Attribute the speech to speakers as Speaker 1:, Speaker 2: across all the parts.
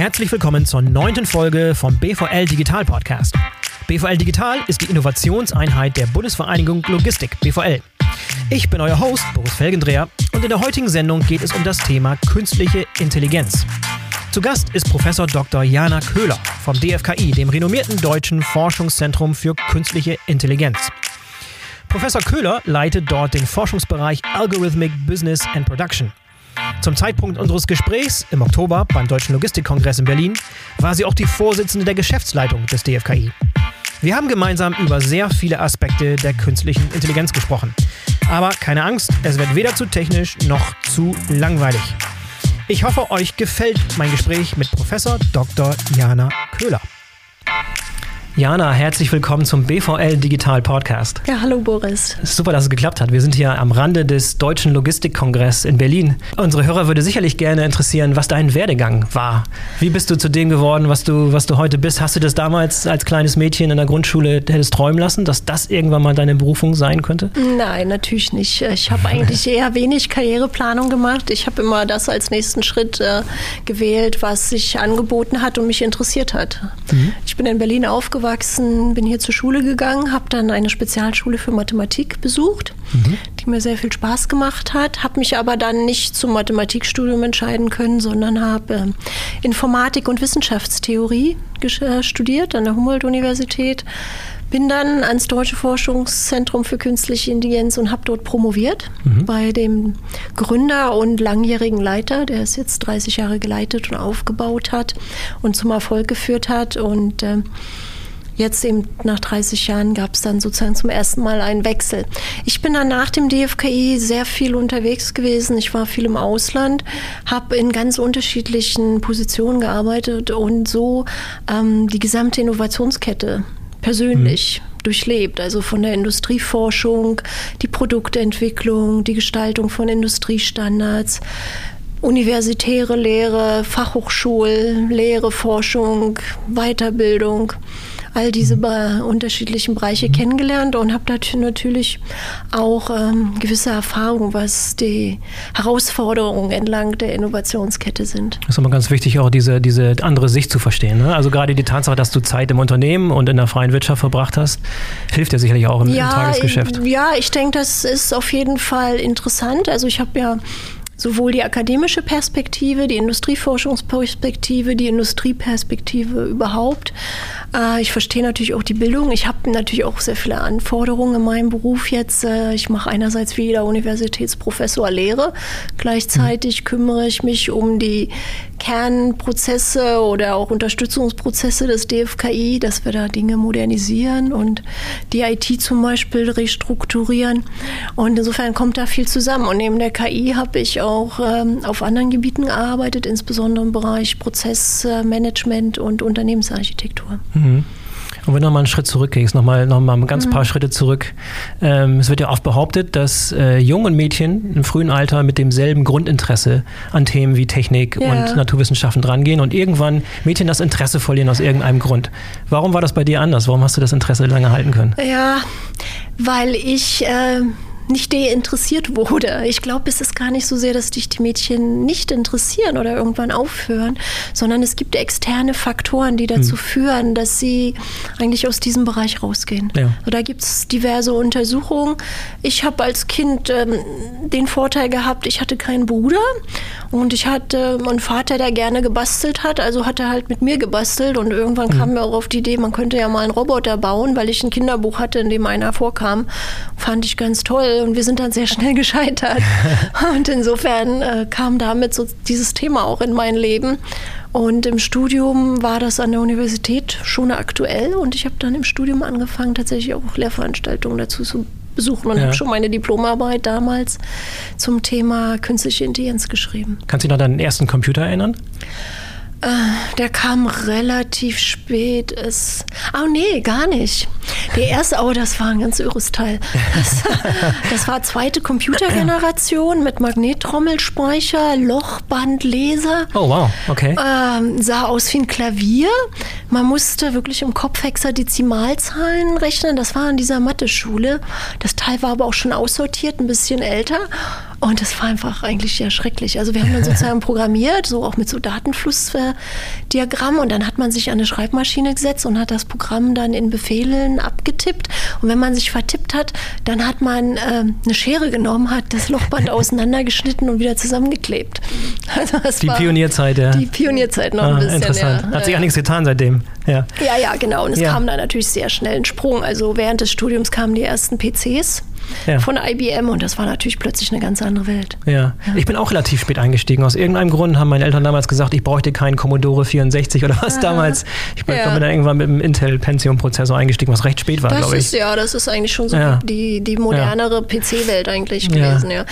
Speaker 1: herzlich willkommen zur neunten Folge vom BVL Digital Podcast. BVL Digital ist die Innovationseinheit der Bundesvereinigung Logistik, BVL. Ich bin euer Host, Boris Felgendreher, und in der heutigen Sendung geht es um das Thema künstliche Intelligenz. Zu Gast ist Professor Dr. Jana Köhler vom DFKI, dem renommierten deutschen Forschungszentrum für künstliche Intelligenz. Professor Köhler leitet dort den Forschungsbereich Algorithmic Business and Production. Zum Zeitpunkt unseres Gesprächs im Oktober beim Deutschen Logistikkongress in Berlin war sie auch die Vorsitzende der Geschäftsleitung des DFKI. Wir haben gemeinsam über sehr viele Aspekte der künstlichen Intelligenz gesprochen. Aber keine Angst, es wird weder zu technisch noch zu langweilig. Ich hoffe, euch gefällt mein Gespräch mit Professor Dr. Jana Köhler. Jana, herzlich willkommen zum BVL Digital Podcast.
Speaker 2: Ja, hallo Boris.
Speaker 1: Super, dass es geklappt hat. Wir sind hier am Rande des Deutschen Logistikkongress in Berlin. Unsere Hörer würde sicherlich gerne interessieren, was dein Werdegang war. Wie bist du zu dem geworden, was du, was du heute bist? Hast du das damals als kleines Mädchen in der Grundschule hättest träumen lassen, dass das irgendwann mal deine Berufung sein könnte?
Speaker 2: Nein, natürlich nicht. Ich habe eigentlich eher wenig Karriereplanung gemacht. Ich habe immer das als nächsten Schritt äh, gewählt, was sich angeboten hat und mich interessiert hat. Mhm. Ich bin in Berlin aufgewachsen aufgewachsen, bin hier zur Schule gegangen, habe dann eine Spezialschule für Mathematik besucht, mhm. die mir sehr viel Spaß gemacht hat, habe mich aber dann nicht zum Mathematikstudium entscheiden können, sondern habe äh, Informatik und Wissenschaftstheorie äh, studiert an der Humboldt-Universität. Bin dann ans Deutsche Forschungszentrum für künstliche Intelligenz und habe dort promoviert mhm. bei dem Gründer und langjährigen Leiter, der es jetzt 30 Jahre geleitet und aufgebaut hat und zum Erfolg geführt hat. Und äh, Jetzt eben nach 30 Jahren gab es dann sozusagen zum ersten Mal einen Wechsel. Ich bin dann nach dem DFKI sehr viel unterwegs gewesen. Ich war viel im Ausland, habe in ganz unterschiedlichen Positionen gearbeitet und so ähm, die gesamte Innovationskette persönlich. Mhm durchlebt. Also von der Industrieforschung, die Produktentwicklung, die Gestaltung von Industriestandards, universitäre Lehre, Fachhochschullehre, Forschung, Weiterbildung all diese mhm. unterschiedlichen Bereiche mhm. kennengelernt und habe natürlich auch ähm, gewisse Erfahrungen, was die Herausforderungen entlang der Innovationskette sind.
Speaker 1: Das ist immer ganz wichtig, auch diese, diese andere Sicht zu verstehen. Ne? Also gerade die Tatsache, dass du Zeit im Unternehmen und in der freien Wirtschaft verbracht hast, hilft dir sicherlich auch im, ja, im Tagesgeschäft.
Speaker 2: Ja, ich denke, das ist auf jeden Fall interessant. Also ich habe ja sowohl die akademische Perspektive, die Industrieforschungsperspektive, die Industrieperspektive überhaupt. Äh, ich verstehe natürlich auch die Bildung. Ich habe natürlich auch sehr viele Anforderungen in meinem Beruf jetzt. Äh, ich mache einerseits wie jeder Universitätsprofessor Lehre. Gleichzeitig kümmere ich mich um die Kernprozesse oder auch Unterstützungsprozesse des DFKI, dass wir da Dinge modernisieren und die IT zum Beispiel restrukturieren. Und insofern kommt da viel zusammen. Und neben der KI habe ich auch auch ähm, auf anderen Gebieten gearbeitet, insbesondere im Bereich Prozessmanagement und Unternehmensarchitektur. Mhm.
Speaker 1: Und wenn du nochmal einen Schritt zurückgehst, nochmal noch mal ein ganz mhm. paar Schritte zurück. Ähm, es wird ja oft behauptet, dass äh, jungen Mädchen im frühen Alter mit demselben Grundinteresse an Themen wie Technik ja. und Naturwissenschaften drangehen und irgendwann Mädchen das Interesse verlieren aus irgendeinem Grund. Warum war das bei dir anders? Warum hast du das Interesse lange halten können?
Speaker 2: Ja, weil ich äh, nicht deinteressiert wurde. Ich glaube, es ist gar nicht so sehr, dass dich die Mädchen nicht interessieren oder irgendwann aufhören, sondern es gibt externe Faktoren, die dazu hm. führen, dass sie eigentlich aus diesem Bereich rausgehen. Ja. Da gibt es diverse Untersuchungen. Ich habe als Kind ähm, den Vorteil gehabt, ich hatte keinen Bruder und ich hatte einen Vater, der gerne gebastelt hat, also hat er halt mit mir gebastelt und irgendwann hm. kam mir auch auf die Idee, man könnte ja mal einen Roboter bauen, weil ich ein Kinderbuch hatte, in dem einer vorkam. Fand ich ganz toll und wir sind dann sehr schnell gescheitert. und insofern äh, kam damit so dieses Thema auch in mein Leben. Und im Studium war das an der Universität schon aktuell und ich habe dann im Studium angefangen, tatsächlich auch Lehrveranstaltungen dazu zu besuchen und ja. habe schon meine Diplomarbeit damals zum Thema künstliche Intelligenz geschrieben.
Speaker 1: Kannst du dich noch an deinen ersten Computer erinnern?
Speaker 2: Äh, der kam relativ spät. Es, oh nee, gar nicht. Der erste, oh, das war ein ganz irres Teil. Das, das war zweite Computergeneration mit Magnettrommelspeicher, Lochbandleser.
Speaker 1: Oh, wow, okay.
Speaker 2: Ähm, sah aus wie ein Klavier. Man musste wirklich im Kopf Hexadezimalzahlen rechnen. Das war in dieser Mathe-Schule. Das Teil war aber auch schon aussortiert, ein bisschen älter. Und das war einfach eigentlich ja schrecklich. Also wir haben dann sozusagen programmiert, so auch mit so Datenflussdiagrammen und dann hat man sich an eine Schreibmaschine gesetzt und hat das Programm dann in Befehlen abgetippt. Und wenn man sich vertippt hat, dann hat man äh, eine Schere genommen, hat das Lochband auseinandergeschnitten und wieder zusammengeklebt.
Speaker 1: Also die Pionierzeit, ja.
Speaker 2: Die Pionierzeit noch ah, ein bisschen.
Speaker 1: Interessant.
Speaker 2: Ja.
Speaker 1: Hat sich ja nichts getan seitdem. Ja,
Speaker 2: ja, ja genau. Und es ja. kam dann natürlich sehr schnell ein Sprung. Also während des Studiums kamen die ersten PCs ja. von IBM und das war natürlich plötzlich eine ganz andere Welt.
Speaker 1: Ja. ja. ich bin auch relativ spät eingestiegen. Aus irgendeinem Grund haben meine Eltern damals gesagt, ich bräuchte keinen Commodore 64 oder was Aha. damals. Ich bin, ja. dann irgendwann mit dem Intel Pentium Prozessor eingestiegen, was recht spät war, glaube ich.
Speaker 2: Ist, ja, das ist eigentlich schon so die, die modernere PC-Welt eigentlich gewesen, ja.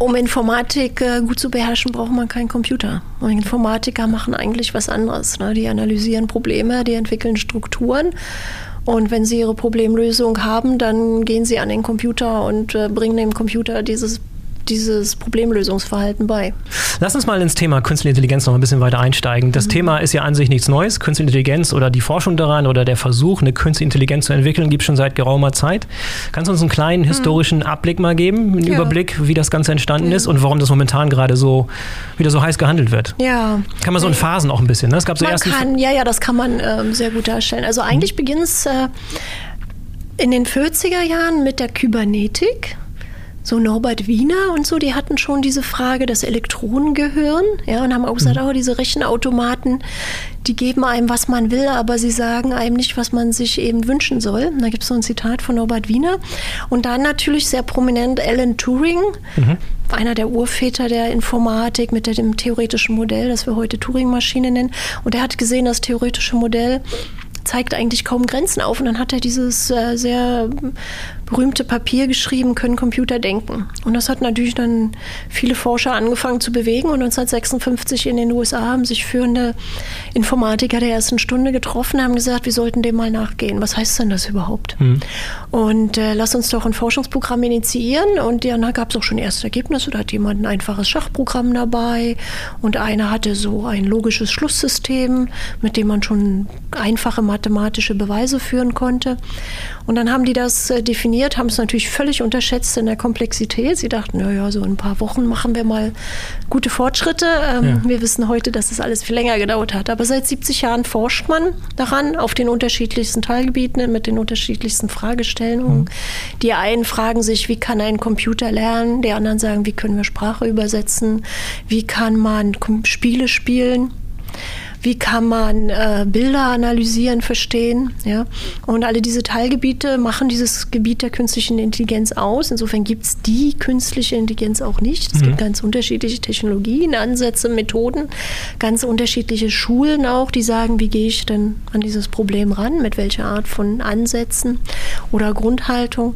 Speaker 2: Um Informatik äh, gut zu beherrschen, braucht man keinen Computer. Und Informatiker machen eigentlich was anderes. Ne? Die analysieren Probleme, die entwickeln Strukturen und wenn Sie Ihre Problemlösung haben, dann gehen Sie an den Computer und äh, bringen dem Computer dieses dieses Problemlösungsverhalten bei.
Speaker 1: Lass uns mal ins Thema Künstliche Intelligenz noch ein bisschen weiter einsteigen. Das mhm. Thema ist ja an sich nichts Neues. Künstliche Intelligenz oder die Forschung daran oder der Versuch, eine Künstliche Intelligenz zu entwickeln, gibt es schon seit geraumer Zeit. Kannst du uns einen kleinen mhm. historischen mhm. Abblick mal geben, einen ja. Überblick, wie das Ganze entstanden ja. ist und warum das momentan gerade so wieder so heiß gehandelt wird?
Speaker 2: Ja.
Speaker 1: Kann man so in Phasen auch ein bisschen. Ne? Es gab so
Speaker 2: man kann, ja, ja, das kann man ähm, sehr gut darstellen. Also eigentlich mhm. beginnt es äh, in den 40er Jahren mit der Kybernetik so Norbert Wiener und so, die hatten schon diese Frage, das Elektronengehirn, ja, und haben auch gesagt, mhm. oh, diese Rechenautomaten, die geben einem, was man will, aber sie sagen einem nicht, was man sich eben wünschen soll. Und da gibt es so ein Zitat von Norbert Wiener. Und dann natürlich sehr prominent Alan Turing, mhm. einer der Urväter der Informatik mit dem theoretischen Modell, das wir heute Turing-Maschine nennen. Und er hat gesehen, das theoretische Modell zeigt eigentlich kaum Grenzen auf. Und dann hat er dieses äh, sehr berühmte Papier geschrieben, können Computer denken. Und das hat natürlich dann viele Forscher angefangen zu bewegen. Und 1956 in den USA haben sich führende Informatiker der ersten Stunde getroffen, haben gesagt, wir sollten dem mal nachgehen. Was heißt denn das überhaupt? Mhm. Und äh, lass uns doch ein Forschungsprogramm initiieren. Und dann gab es auch schon erste Ergebnisse. Da hat jemand ein einfaches Schachprogramm dabei und einer hatte so ein logisches Schlusssystem, mit dem man schon einfache mathematische Beweise führen konnte. Und dann haben die das äh, definiert, haben es natürlich völlig unterschätzt in der Komplexität. Sie dachten, naja, so in ein paar Wochen machen wir mal gute Fortschritte. Ähm, ja. Wir wissen heute, dass das alles viel länger gedauert hat. Aber seit 70 Jahren forscht man daran, auf den unterschiedlichsten Teilgebieten, mit den unterschiedlichsten Fragestellungen. Mhm. Die einen fragen sich, wie kann ein Computer lernen? Die anderen sagen, wie können wir Sprache übersetzen? Wie kann man Spiele spielen? Wie kann man äh, Bilder analysieren, verstehen. Ja? Und alle diese Teilgebiete machen dieses Gebiet der künstlichen Intelligenz aus. Insofern gibt es die künstliche Intelligenz auch nicht. Es mhm. gibt ganz unterschiedliche Technologien, Ansätze, Methoden, ganz unterschiedliche Schulen auch, die sagen, wie gehe ich denn an dieses Problem ran, mit welcher Art von Ansätzen oder Grundhaltung.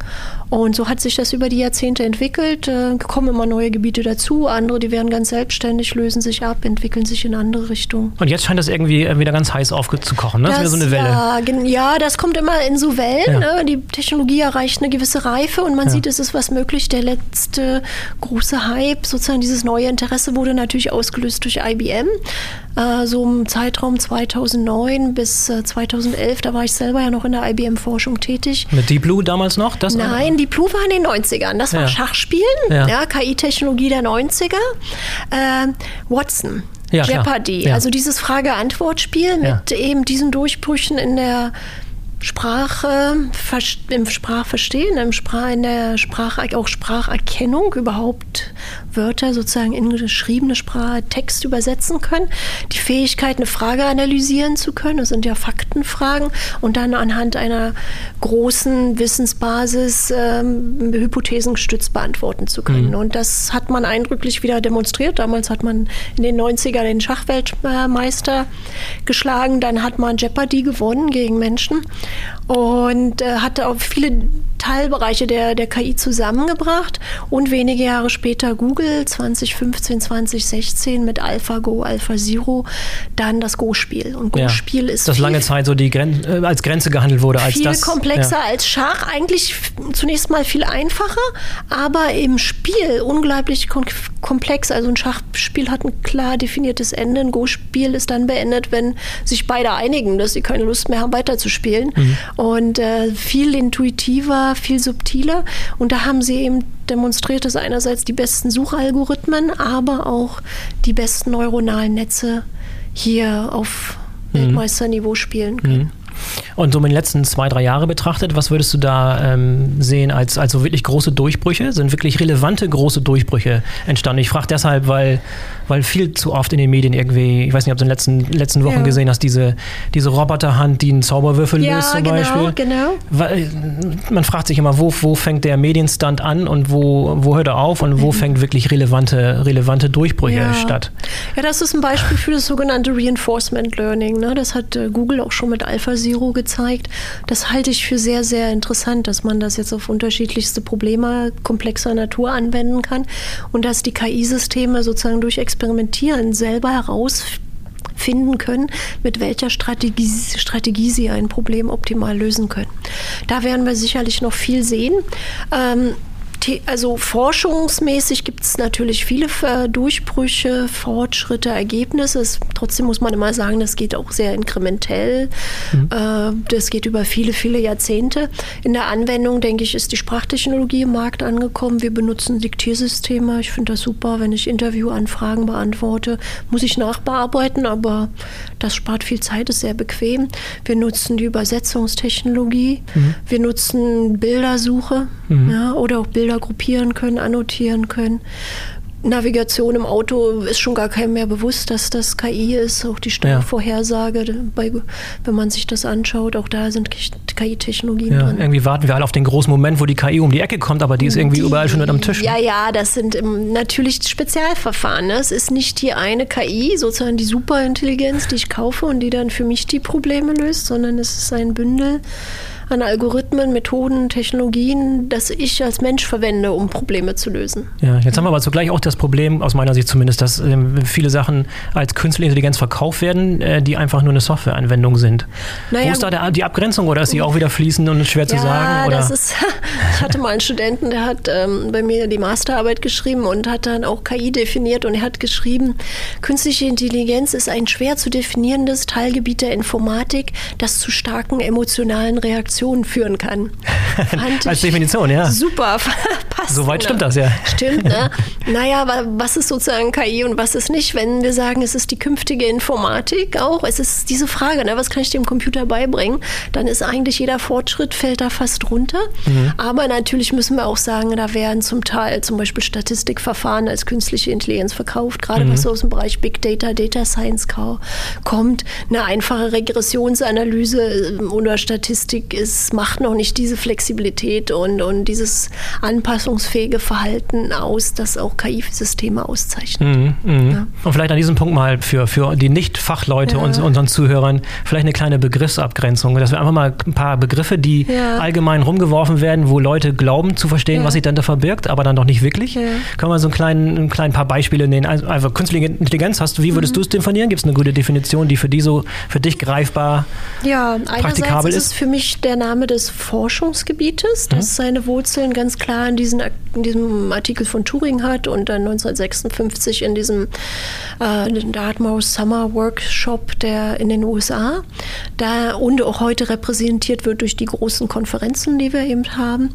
Speaker 2: Und so hat sich das über die Jahrzehnte entwickelt. Äh, kommen immer neue Gebiete dazu, andere, die werden ganz selbstständig, lösen sich ab, entwickeln sich in andere Richtungen.
Speaker 1: Und jetzt scheint das irgendwie äh, wieder ganz heiß aufzukochen, ne? Das, das ist wieder so eine
Speaker 2: Welle. Ja, ja, das kommt immer in so Wellen. Ja. Ne? Die Technologie erreicht eine gewisse Reife und man ja. sieht, es ist was möglich. Der letzte große Hype, sozusagen dieses neue Interesse, wurde natürlich ausgelöst durch IBM. Äh, so im Zeitraum 2009 bis 2011, da war ich selber ja noch in der IBM-Forschung tätig.
Speaker 1: Mit Deep Blue damals noch?
Speaker 2: Das Nein, die Blue war in den 90ern. Das war. Schachspielen, ja. ja KI-Technologie der 90er. Äh, Watson. Ja, Jeopardy, ja. also dieses Frage-Antwort-Spiel mit eben diesen Durchbrüchen in der Sprache, im Sprachverstehen, im Sprach, in der Sprache, auch Spracherkennung, überhaupt Wörter sozusagen in geschriebene Sprache, Text übersetzen können, die Fähigkeit, eine Frage analysieren zu können, das sind ja Faktenfragen, und dann anhand einer großen Wissensbasis ähm, Hypothesen gestützt beantworten zu können. Mhm. Und das hat man eindrücklich wieder demonstriert. Damals hat man in den 90er den Schachweltmeister geschlagen, dann hat man Jeopardy gewonnen gegen Menschen und äh, hatte auch viele Teilbereiche der, der KI zusammengebracht und wenige Jahre später Google 2015, 2016 mit AlphaGo, AlphaZero dann das Go-Spiel.
Speaker 1: Und Go-Spiel ja, ist das lange Zeit so die Gren äh, als Grenze gehandelt wurde als
Speaker 2: viel
Speaker 1: das.
Speaker 2: Viel komplexer ja. als Schach, eigentlich zunächst mal viel einfacher, aber im Spiel unglaublich komplex. Also ein Schachspiel hat ein klar definiertes Ende. Ein Go-Spiel ist dann beendet, wenn sich beide einigen, dass sie keine Lust mehr haben, weiterzuspielen. Mhm. Und äh, viel intuitiver, viel subtiler. Und da haben sie eben demonstriert, dass einerseits die besten Suchalgorithmen, aber auch die besten neuronalen Netze hier auf mhm. Weltmeisterniveau spielen können. Mhm.
Speaker 1: Und so in den letzten zwei, drei Jahre betrachtet, was würdest du da ähm, sehen als, als so wirklich große Durchbrüche? Sind wirklich relevante große Durchbrüche entstanden? Ich frage deshalb, weil, weil viel zu oft in den Medien irgendwie, ich weiß nicht, ob du in den letzten, letzten Wochen ja. gesehen hast, diese, diese Roboterhand, die einen Zauberwürfel
Speaker 2: ja,
Speaker 1: löst zum
Speaker 2: genau,
Speaker 1: Beispiel.
Speaker 2: genau.
Speaker 1: Weil, man fragt sich immer, wo, wo fängt der Medienstand an und wo, wo hört er auf und wo mhm. fängt wirklich relevante, relevante Durchbrüche
Speaker 2: ja.
Speaker 1: statt?
Speaker 2: Ja, das ist ein Beispiel für das sogenannte Reinforcement Learning. Ne? Das hat äh, Google auch schon mit AlphaZero gezeigt. Das halte ich für sehr, sehr interessant, dass man das jetzt auf unterschiedlichste Probleme komplexer Natur anwenden kann und dass die KI-Systeme sozusagen durch Experimentieren selber herausfinden können, mit welcher Strategie, Strategie sie ein Problem optimal lösen können. Da werden wir sicherlich noch viel sehen. Ähm, also forschungsmäßig gibt es natürlich viele äh, Durchbrüche, Fortschritte, Ergebnisse. Trotzdem muss man immer sagen, das geht auch sehr inkrementell. Mhm. Äh, das geht über viele, viele Jahrzehnte. In der Anwendung, denke ich, ist die Sprachtechnologie im Markt angekommen. Wir benutzen Diktiersysteme. Ich finde das super, wenn ich Interviewanfragen beantworte. Muss ich nachbearbeiten, aber das spart viel Zeit, ist sehr bequem. Wir nutzen die Übersetzungstechnologie. Mhm. Wir nutzen Bildersuche mhm. ja, oder auch Bilder Bilder gruppieren können, annotieren können. Navigation im Auto ist schon gar keinem mehr bewusst, dass das KI ist. Auch die Steuervorhersage, bei, wenn man sich das anschaut, auch da sind KI-Technologien
Speaker 1: ja,
Speaker 2: drin.
Speaker 1: Irgendwie warten wir alle auf den großen Moment, wo die KI um die Ecke kommt, aber die ist irgendwie die, überall schon mit am Tisch.
Speaker 2: Ne? Ja, ja, das sind natürlich Spezialverfahren. Ne? Es ist nicht die eine KI, sozusagen die Superintelligenz, die ich kaufe und die dann für mich die Probleme löst, sondern es ist ein Bündel an Algorithmen, Methoden, Technologien, das ich als Mensch verwende, um Probleme zu lösen.
Speaker 1: Ja, jetzt haben wir aber zugleich auch das Problem, aus meiner Sicht zumindest, dass äh, viele Sachen als künstliche Intelligenz verkauft werden, äh, die einfach nur eine Softwareanwendung sind. Naja, Wo ist da der, die Abgrenzung oder ist sie auch wieder fließend und schwer ja, zu sagen?
Speaker 2: Oder? Das ist, ich hatte mal einen Studenten, der hat ähm, bei mir die Masterarbeit geschrieben und hat dann auch KI definiert und er hat geschrieben, künstliche Intelligenz ist ein schwer zu definierendes Teilgebiet der Informatik, das zu starken emotionalen Reaktionen Definition führen kann.
Speaker 1: Als Definition, ja.
Speaker 2: Super, passt.
Speaker 1: Soweit ne? stimmt das, ja.
Speaker 2: Stimmt, ne? naja, aber was ist sozusagen KI und was ist nicht? Wenn wir sagen, es ist die künftige Informatik auch, es ist diese Frage, ne? was kann ich dem Computer beibringen, dann ist eigentlich jeder Fortschritt, fällt da fast runter. Mhm. Aber natürlich müssen wir auch sagen, da werden zum Teil zum Beispiel Statistikverfahren als künstliche Intelligenz verkauft, gerade mhm. was so aus dem Bereich Big Data, Data Science kommt. Eine einfache Regressionsanalyse äh, oder Statistik ist macht noch nicht diese Flexibilität und, und dieses anpassungsfähige Verhalten aus, das auch KI-Systeme auszeichnen.
Speaker 1: Mhm, mh. ja. Und vielleicht an diesem Punkt mal für, für die Nicht-Fachleute ja. und unseren Zuhörern vielleicht eine kleine Begriffsabgrenzung, dass wir einfach mal ein paar Begriffe, die ja. allgemein rumgeworfen werden, wo Leute glauben zu verstehen, was sich dann da verbirgt, aber dann doch nicht wirklich. Können wir so ein kleinen, ein klein paar Beispiele nehmen? Also, einfach künstliche Intelligenz hast du, wie würdest mhm. du es definieren? Gibt es eine gute Definition, die für die so für dich greifbar
Speaker 2: ja,
Speaker 1: praktikabel ist?
Speaker 2: ist es für mich der Name des Forschungsgebietes, das mhm. seine Wurzeln ganz klar in, diesen, in, diesem Artikel von Turing hat und dann 1956 in diesem äh, Dartmouth Summer Workshop der in den USA. Da und auch heute repräsentiert wird durch die großen Konferenzen, die wir eben haben,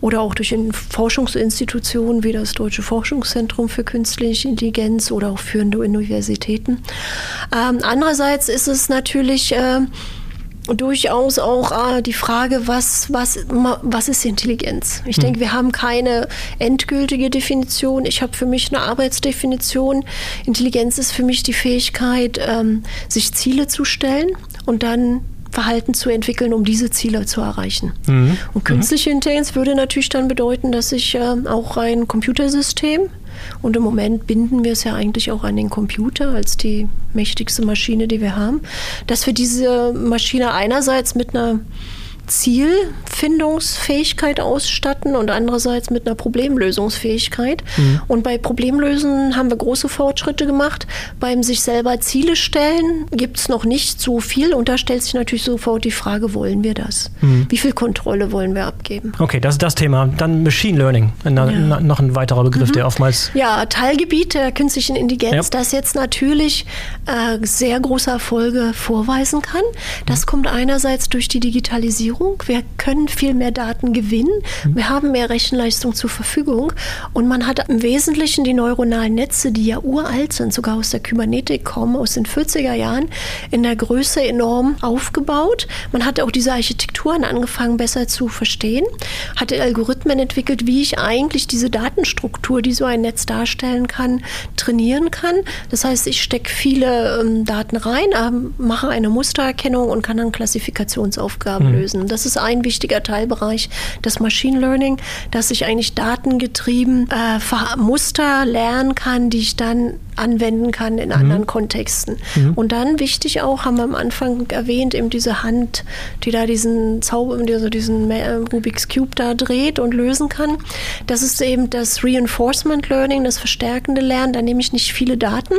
Speaker 2: oder auch durch Forschungsinstitutionen wie das Deutsche Forschungszentrum für künstliche Intelligenz oder auch führende Universitäten. Ähm, andererseits ist es natürlich äh, durchaus auch ah, die Frage, was, was, was ist Intelligenz? Ich hm. denke, wir haben keine endgültige Definition. Ich habe für mich eine Arbeitsdefinition. Intelligenz ist für mich die Fähigkeit, ähm, sich Ziele zu stellen und dann Verhalten zu entwickeln, um diese Ziele zu erreichen. Mhm. Und künstliche Intelligenz würde natürlich dann bedeuten, dass ich äh, auch ein Computersystem und im Moment binden wir es ja eigentlich auch an den Computer als die mächtigste Maschine, die wir haben, dass wir diese Maschine einerseits mit einer Zielfindungsfähigkeit ausstatten und andererseits mit einer Problemlösungsfähigkeit. Mhm. Und bei Problemlösen haben wir große Fortschritte gemacht. Beim sich selber Ziele stellen gibt es noch nicht so viel und da stellt sich natürlich sofort die Frage, wollen wir das? Mhm. Wie viel Kontrolle wollen wir abgeben?
Speaker 1: Okay, das ist das Thema. Dann Machine Learning, na, ja. na, noch ein weiterer Begriff, mhm. der oftmals...
Speaker 2: Ja, Teilgebiet der künstlichen Intelligenz, ja. das jetzt natürlich äh, sehr große Erfolge vorweisen kann. Das mhm. kommt einerseits durch die Digitalisierung. Wir können viel mehr Daten gewinnen. Mhm. Wir haben mehr Rechenleistung zur Verfügung. Und man hat im Wesentlichen die neuronalen Netze, die ja uralt sind, sogar aus der Kybernetik kommen, aus den 40er Jahren, in der Größe enorm aufgebaut. Man hat auch diese Architekturen angefangen besser zu verstehen, hat Algorithmen entwickelt, wie ich eigentlich diese Datenstruktur, die so ein Netz darstellen kann, trainieren kann. Das heißt, ich stecke viele ähm, Daten rein, äh, mache eine Mustererkennung und kann dann Klassifikationsaufgaben mhm. lösen. Das ist ein wichtiger Teilbereich des Machine Learning, dass ich eigentlich datengetrieben äh, Muster lernen kann, die ich dann anwenden kann in mhm. anderen Kontexten. Mhm. Und dann wichtig auch, haben wir am Anfang erwähnt, eben diese Hand, die da diesen Zauber, also diesen Rubik's Cube da dreht und lösen kann. Das ist eben das Reinforcement Learning, das verstärkende Lernen. Da nehme ich nicht viele Daten,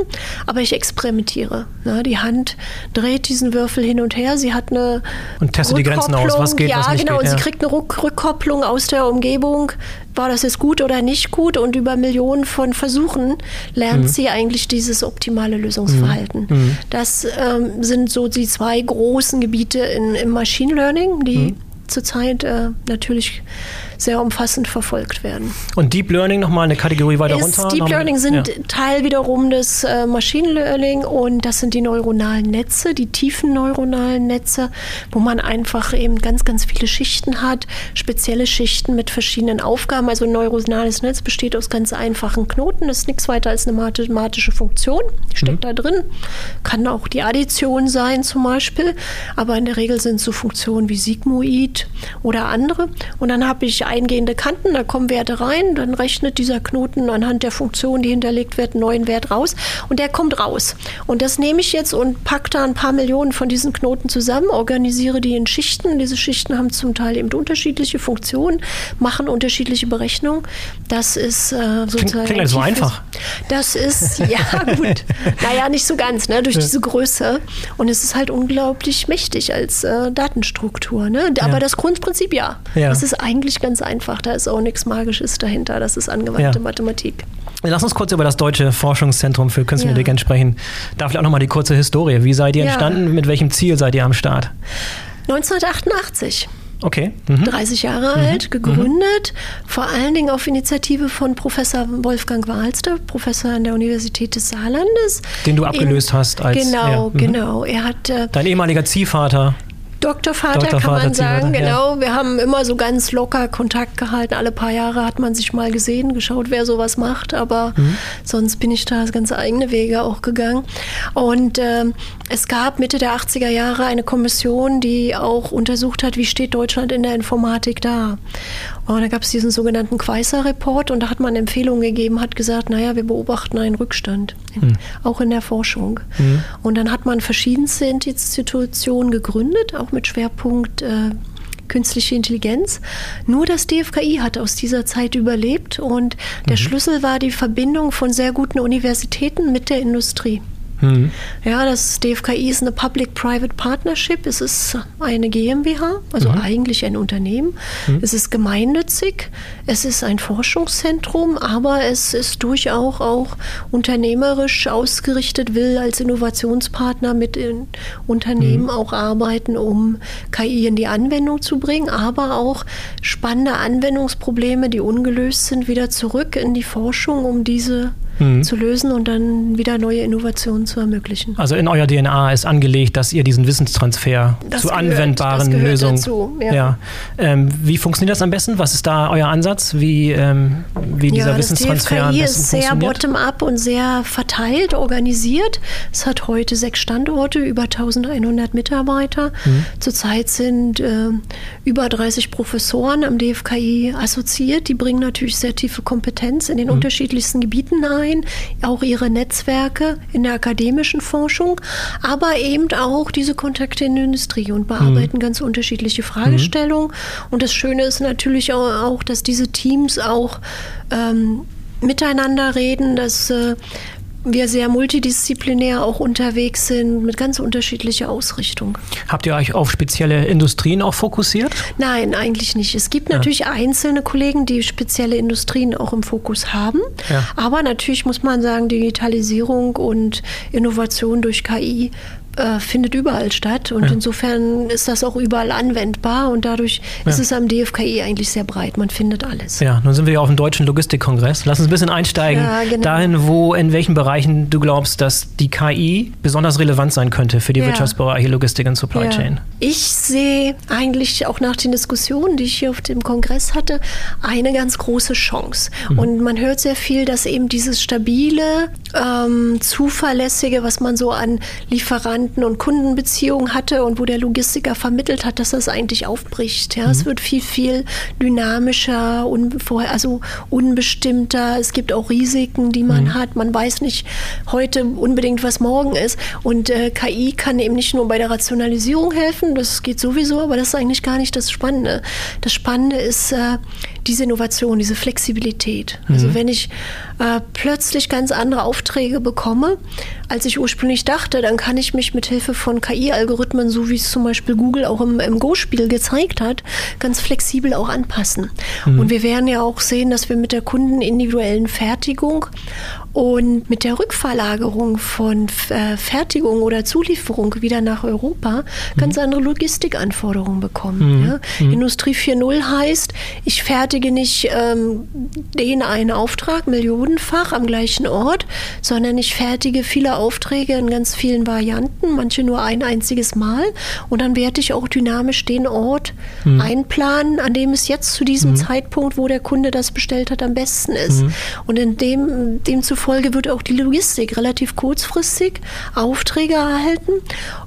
Speaker 2: aber ich experimentiere. Ja, die Hand dreht diesen Würfel hin und her. Sie hat eine
Speaker 1: und testet die Grenzen aus, was geht,
Speaker 2: ja,
Speaker 1: was nicht
Speaker 2: genau.
Speaker 1: geht.
Speaker 2: Ja, genau. Sie kriegt eine Rückkopplung aus der Umgebung. War das jetzt gut oder nicht gut? Und über Millionen von Versuchen lernt mhm. sie eigentlich dieses optimale Lösungsverhalten. Mhm. mhm. Das ähm, sind so die zwei großen Gebiete in, im Machine Learning, die mhm. zurzeit äh, natürlich sehr umfassend verfolgt werden.
Speaker 1: Und Deep Learning nochmal eine Kategorie weiter ist runter?
Speaker 2: Deep Learning sind ja. Teil wiederum des äh, Machine Learning und das sind die neuronalen Netze, die tiefen neuronalen Netze, wo man einfach eben ganz, ganz viele Schichten hat, spezielle Schichten mit verschiedenen Aufgaben. Also ein neuronales Netz besteht aus ganz einfachen Knoten, das ist nichts weiter als eine mathematische Funktion, die steckt mhm. da drin. Kann auch die Addition sein zum Beispiel, aber in der Regel sind es so Funktionen wie Sigmoid oder andere. Und dann habe ich eingehende Kanten, da kommen Werte rein, dann rechnet dieser Knoten anhand der Funktion, die hinterlegt wird, einen neuen Wert raus und der kommt raus. Und das nehme ich jetzt und packe da ein paar Millionen von diesen Knoten zusammen, organisiere die in Schichten. Diese Schichten haben zum Teil eben unterschiedliche Funktionen, machen unterschiedliche Berechnungen. Das ist äh, sozusagen.
Speaker 1: Klingt, klingt so einfach.
Speaker 2: Das ist, ja gut. naja, nicht so ganz, ne, durch ja. diese Größe. Und es ist halt unglaublich mächtig als äh, Datenstruktur. Ne? Aber ja. das Grundprinzip ja. ja. Das ist eigentlich ganz einfach. Da ist auch nichts Magisches dahinter. Das ist angewandte. Mathematik.
Speaker 1: Lass uns kurz über das Deutsche Forschungszentrum für Künstliche. Intelligenz sprechen. Darf ich auch nochmal die kurze Historie. Wie seid ihr entstanden? Mit welchem Ziel seid ihr am Start?
Speaker 2: 1988.
Speaker 1: Okay.
Speaker 2: Mhm. 30 Jahre mhm. alt, gegründet, mhm. vor allen Dingen auf Initiative von Professor Wolfgang Wahlster, Professor an der Universität des Saarlandes.
Speaker 1: Den du abgelöst In, hast als.
Speaker 2: Genau, ja. Mhm. genau. Er hat.
Speaker 1: Äh, Dein ehemaliger Ziehvater.
Speaker 2: Doktorvater, Doktorvater kann man sagen, genau. Ja. Wir haben immer so ganz locker Kontakt gehalten. Alle paar Jahre hat man sich mal gesehen, geschaut, wer sowas macht. Aber mhm. sonst bin ich da ganz eigene Wege auch gegangen. Und äh, es gab Mitte der 80er Jahre eine Kommission, die auch untersucht hat, wie steht Deutschland in der Informatik da. Und da gab es diesen sogenannten Quaisar-Report und da hat man Empfehlungen gegeben, hat gesagt, naja, wir beobachten einen Rückstand, mhm. auch in der Forschung. Mhm. Und dann hat man verschiedenste Institutionen gegründet, auch mit Schwerpunkt äh, künstliche Intelligenz. Nur das DFKI hat aus dieser Zeit überlebt und der mhm. Schlüssel war die Verbindung von sehr guten Universitäten mit der Industrie. Mhm. Ja, das DFKI ist eine Public-Private Partnership. Es ist eine GmbH, also mhm. eigentlich ein Unternehmen. Mhm. Es ist gemeinnützig. Es ist ein Forschungszentrum, aber es ist durchaus auch unternehmerisch ausgerichtet, will als Innovationspartner mit den Unternehmen mhm. auch arbeiten, um KI in die Anwendung zu bringen, aber auch spannende Anwendungsprobleme, die ungelöst sind, wieder zurück in die Forschung, um diese mhm. zu lösen und dann wieder neue Innovationen zu ermöglichen.
Speaker 1: Also in euer DNA ist angelegt, dass ihr diesen Wissenstransfer das zu gehört, anwendbaren Lösungen. Dazu, ja. ja. Ähm, wie funktioniert das am besten? Was ist da euer Ansatz? Wie, ähm, wie dieser ja, Wissenstransfer am besten
Speaker 2: ist sehr bottom-up und sehr verteilt organisiert. Es hat heute sechs Standorte, über 1100 Mitarbeiter. Mhm. Zurzeit sind äh, über 30 Professoren am DFKI assoziiert. Die bringen natürlich sehr tiefe Kompetenz in den mhm. unterschiedlichsten Gebieten ein ein, auch ihre Netzwerke in der akademischen Forschung, aber eben auch diese Kontakte in der Industrie und bearbeiten mhm. ganz unterschiedliche Fragestellungen. Mhm. Und das Schöne ist natürlich auch, dass diese Teams auch ähm, miteinander reden, dass äh, wir sehr multidisziplinär auch unterwegs sind mit ganz unterschiedlicher Ausrichtung.
Speaker 1: Habt ihr euch auf spezielle Industrien auch fokussiert?
Speaker 2: Nein, eigentlich nicht. Es gibt ja. natürlich einzelne Kollegen, die spezielle Industrien auch im Fokus haben. Ja. Aber natürlich muss man sagen, Digitalisierung und Innovation durch KI äh, findet überall statt und ja. insofern ist das auch überall anwendbar und dadurch ja. ist es am DFKI eigentlich sehr breit. Man findet alles.
Speaker 1: Ja, nun sind wir ja auf dem Deutschen Logistikkongress. Lass uns ein bisschen einsteigen ja, genau. dahin, wo, in welchen Bereichen du glaubst, dass die KI besonders relevant sein könnte für die Wirtschaftsbereiche Logistik und Supply Chain.
Speaker 2: Ich sehe eigentlich auch nach den Diskussionen, die ich hier auf dem Kongress hatte, eine ganz große Chance. Mhm. Und man hört sehr viel, dass eben dieses stabile, ähm, zuverlässige, was man so an Lieferanten Lieferanten- und Kundenbeziehungen hatte und wo der Logistiker vermittelt hat, dass das eigentlich aufbricht. Ja, mhm. Es wird viel, viel dynamischer, un also unbestimmter. Es gibt auch Risiken, die man mhm. hat. Man weiß nicht heute unbedingt, was morgen ist. Und äh, KI kann eben nicht nur bei der Rationalisierung helfen, das geht sowieso, aber das ist eigentlich gar nicht das Spannende. Das Spannende ist äh, diese Innovation, diese Flexibilität. Also mhm. Also wenn ich äh, plötzlich ganz andere Aufträge bekomme, als ich ursprünglich dachte, dann kann ich mich mit Hilfe von KI-Algorithmen, so wie es zum Beispiel Google auch im, im Go-Spiel gezeigt hat, ganz flexibel auch anpassen. Mhm. Und wir werden ja auch sehen, dass wir mit der kundenindividuellen Fertigung und mit der Rückverlagerung von äh, Fertigung oder Zulieferung wieder nach Europa ganz mhm. andere Logistikanforderungen bekommen. Mhm. Ja? Mhm. Industrie 4.0 heißt, ich fertige nicht ähm, den einen Auftrag millionenfach am gleichen Ort, sondern ich fertige viele Aufträge in ganz vielen Varianten, manche nur ein einziges Mal. Und dann werde ich auch dynamisch den Ort mhm. einplanen, an dem es jetzt zu diesem mhm. Zeitpunkt, wo der Kunde das bestellt hat, am besten ist. Mhm. Und in dem, demzufolge Folge wird auch die Logistik relativ kurzfristig Aufträge erhalten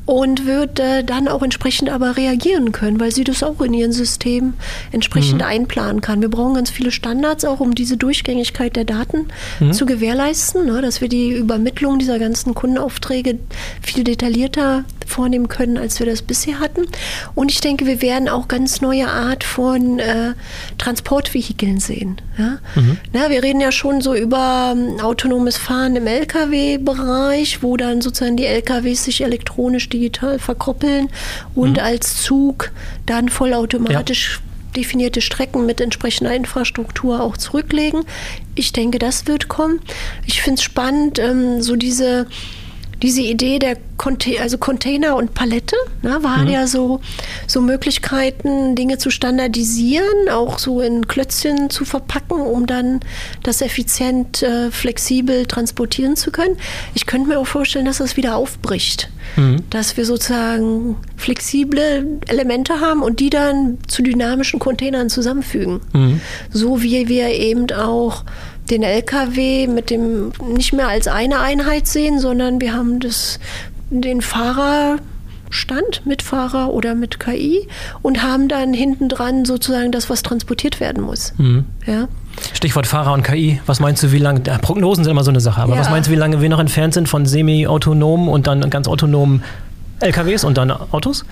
Speaker 2: und wird äh, dann auch entsprechend aber reagieren können, weil sie das auch in ihrem System entsprechend mhm. einplanen kann. Wir brauchen ganz viele Standards auch, um diese Durchgängigkeit der Daten mhm. zu gewährleisten, ne, dass wir die Übermittlung dieser ganzen Kundenaufträge viel detaillierter vornehmen können, als wir das bisher hatten. Und ich denke, wir werden auch ganz neue Art von äh, Transportvehikeln sehen. Ja? Mhm. Na, wir reden ja schon so über ähm, autonomes Fahren im Lkw-Bereich, wo dann sozusagen die Lkws sich elektronisch digital verkoppeln und mhm. als Zug dann vollautomatisch ja definierte Strecken mit entsprechender Infrastruktur auch zurücklegen. Ich denke, das wird kommen. Ich finde es spannend, ähm, so diese diese Idee der Conte also Container und Palette ne, waren mhm. ja so, so Möglichkeiten, Dinge zu standardisieren, auch so in Klötzchen zu verpacken, um dann das effizient, äh, flexibel transportieren zu können. Ich könnte mir auch vorstellen, dass das wieder aufbricht. Mhm. Dass wir sozusagen flexible Elemente haben und die dann zu dynamischen Containern zusammenfügen. Mhm. So wie wir eben auch den LKW mit dem nicht mehr als eine Einheit sehen, sondern wir haben das, den Fahrerstand mit Fahrer oder mit KI und haben dann hinten dran sozusagen das, was transportiert werden muss. Mhm.
Speaker 1: Ja? Stichwort Fahrer und KI. Was meinst du, wie lange, Prognosen sind immer so eine Sache, aber ja. was meinst du, wie lange wir noch entfernt sind von semi-autonomen und dann ganz autonomen LKWs und dann Autos?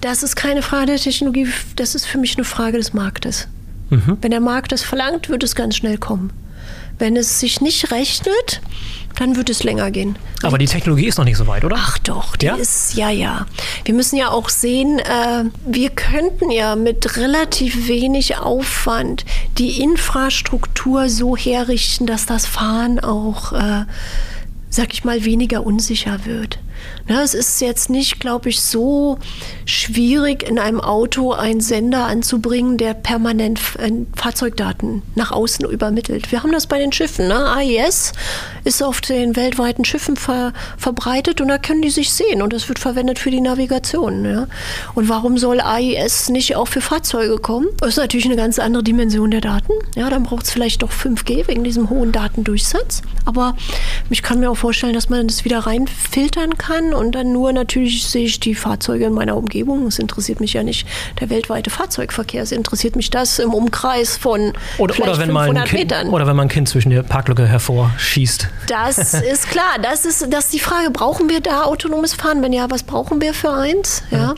Speaker 2: Das ist keine Frage der Technologie, das ist für mich eine Frage des Marktes. Mhm. Wenn der Markt das verlangt, wird es ganz schnell kommen. Wenn es sich nicht rechnet, dann wird es länger gehen.
Speaker 1: Aber die Technologie ist noch nicht so weit, oder?
Speaker 2: Ach doch, die ja? ist, ja, ja. Wir müssen ja auch sehen, äh, wir könnten ja mit relativ wenig Aufwand die Infrastruktur so herrichten, dass das Fahren auch, äh, sag ich mal, weniger unsicher wird. Na, es ist jetzt nicht, glaube ich, so schwierig, in einem Auto einen Sender anzubringen, der permanent äh, Fahrzeugdaten nach außen übermittelt. Wir haben das bei den Schiffen. Ne? AIS ist auf den weltweiten Schiffen ver verbreitet und da können die sich sehen und das wird verwendet für die Navigation. Ja? Und warum soll AIS nicht auch für Fahrzeuge kommen? Das ist natürlich eine ganz andere Dimension der Daten. Ja, dann braucht es vielleicht doch 5G wegen diesem hohen Datendurchsatz. Aber ich kann mir auch vorstellen, dass man das wieder reinfiltern kann kann und dann nur natürlich sehe ich die Fahrzeuge in meiner Umgebung. Es interessiert mich ja nicht der weltweite Fahrzeugverkehr. Es interessiert mich das im Umkreis von
Speaker 1: oder,
Speaker 2: vielleicht
Speaker 1: oder wenn
Speaker 2: 500
Speaker 1: mal ein kind,
Speaker 2: Metern.
Speaker 1: Oder wenn man ein Kind zwischen der Parklücke hervorschießt.
Speaker 2: Das ist klar. Das ist, das ist die Frage. Brauchen wir da autonomes Fahren? Wenn ja, was brauchen wir für eins? Ja.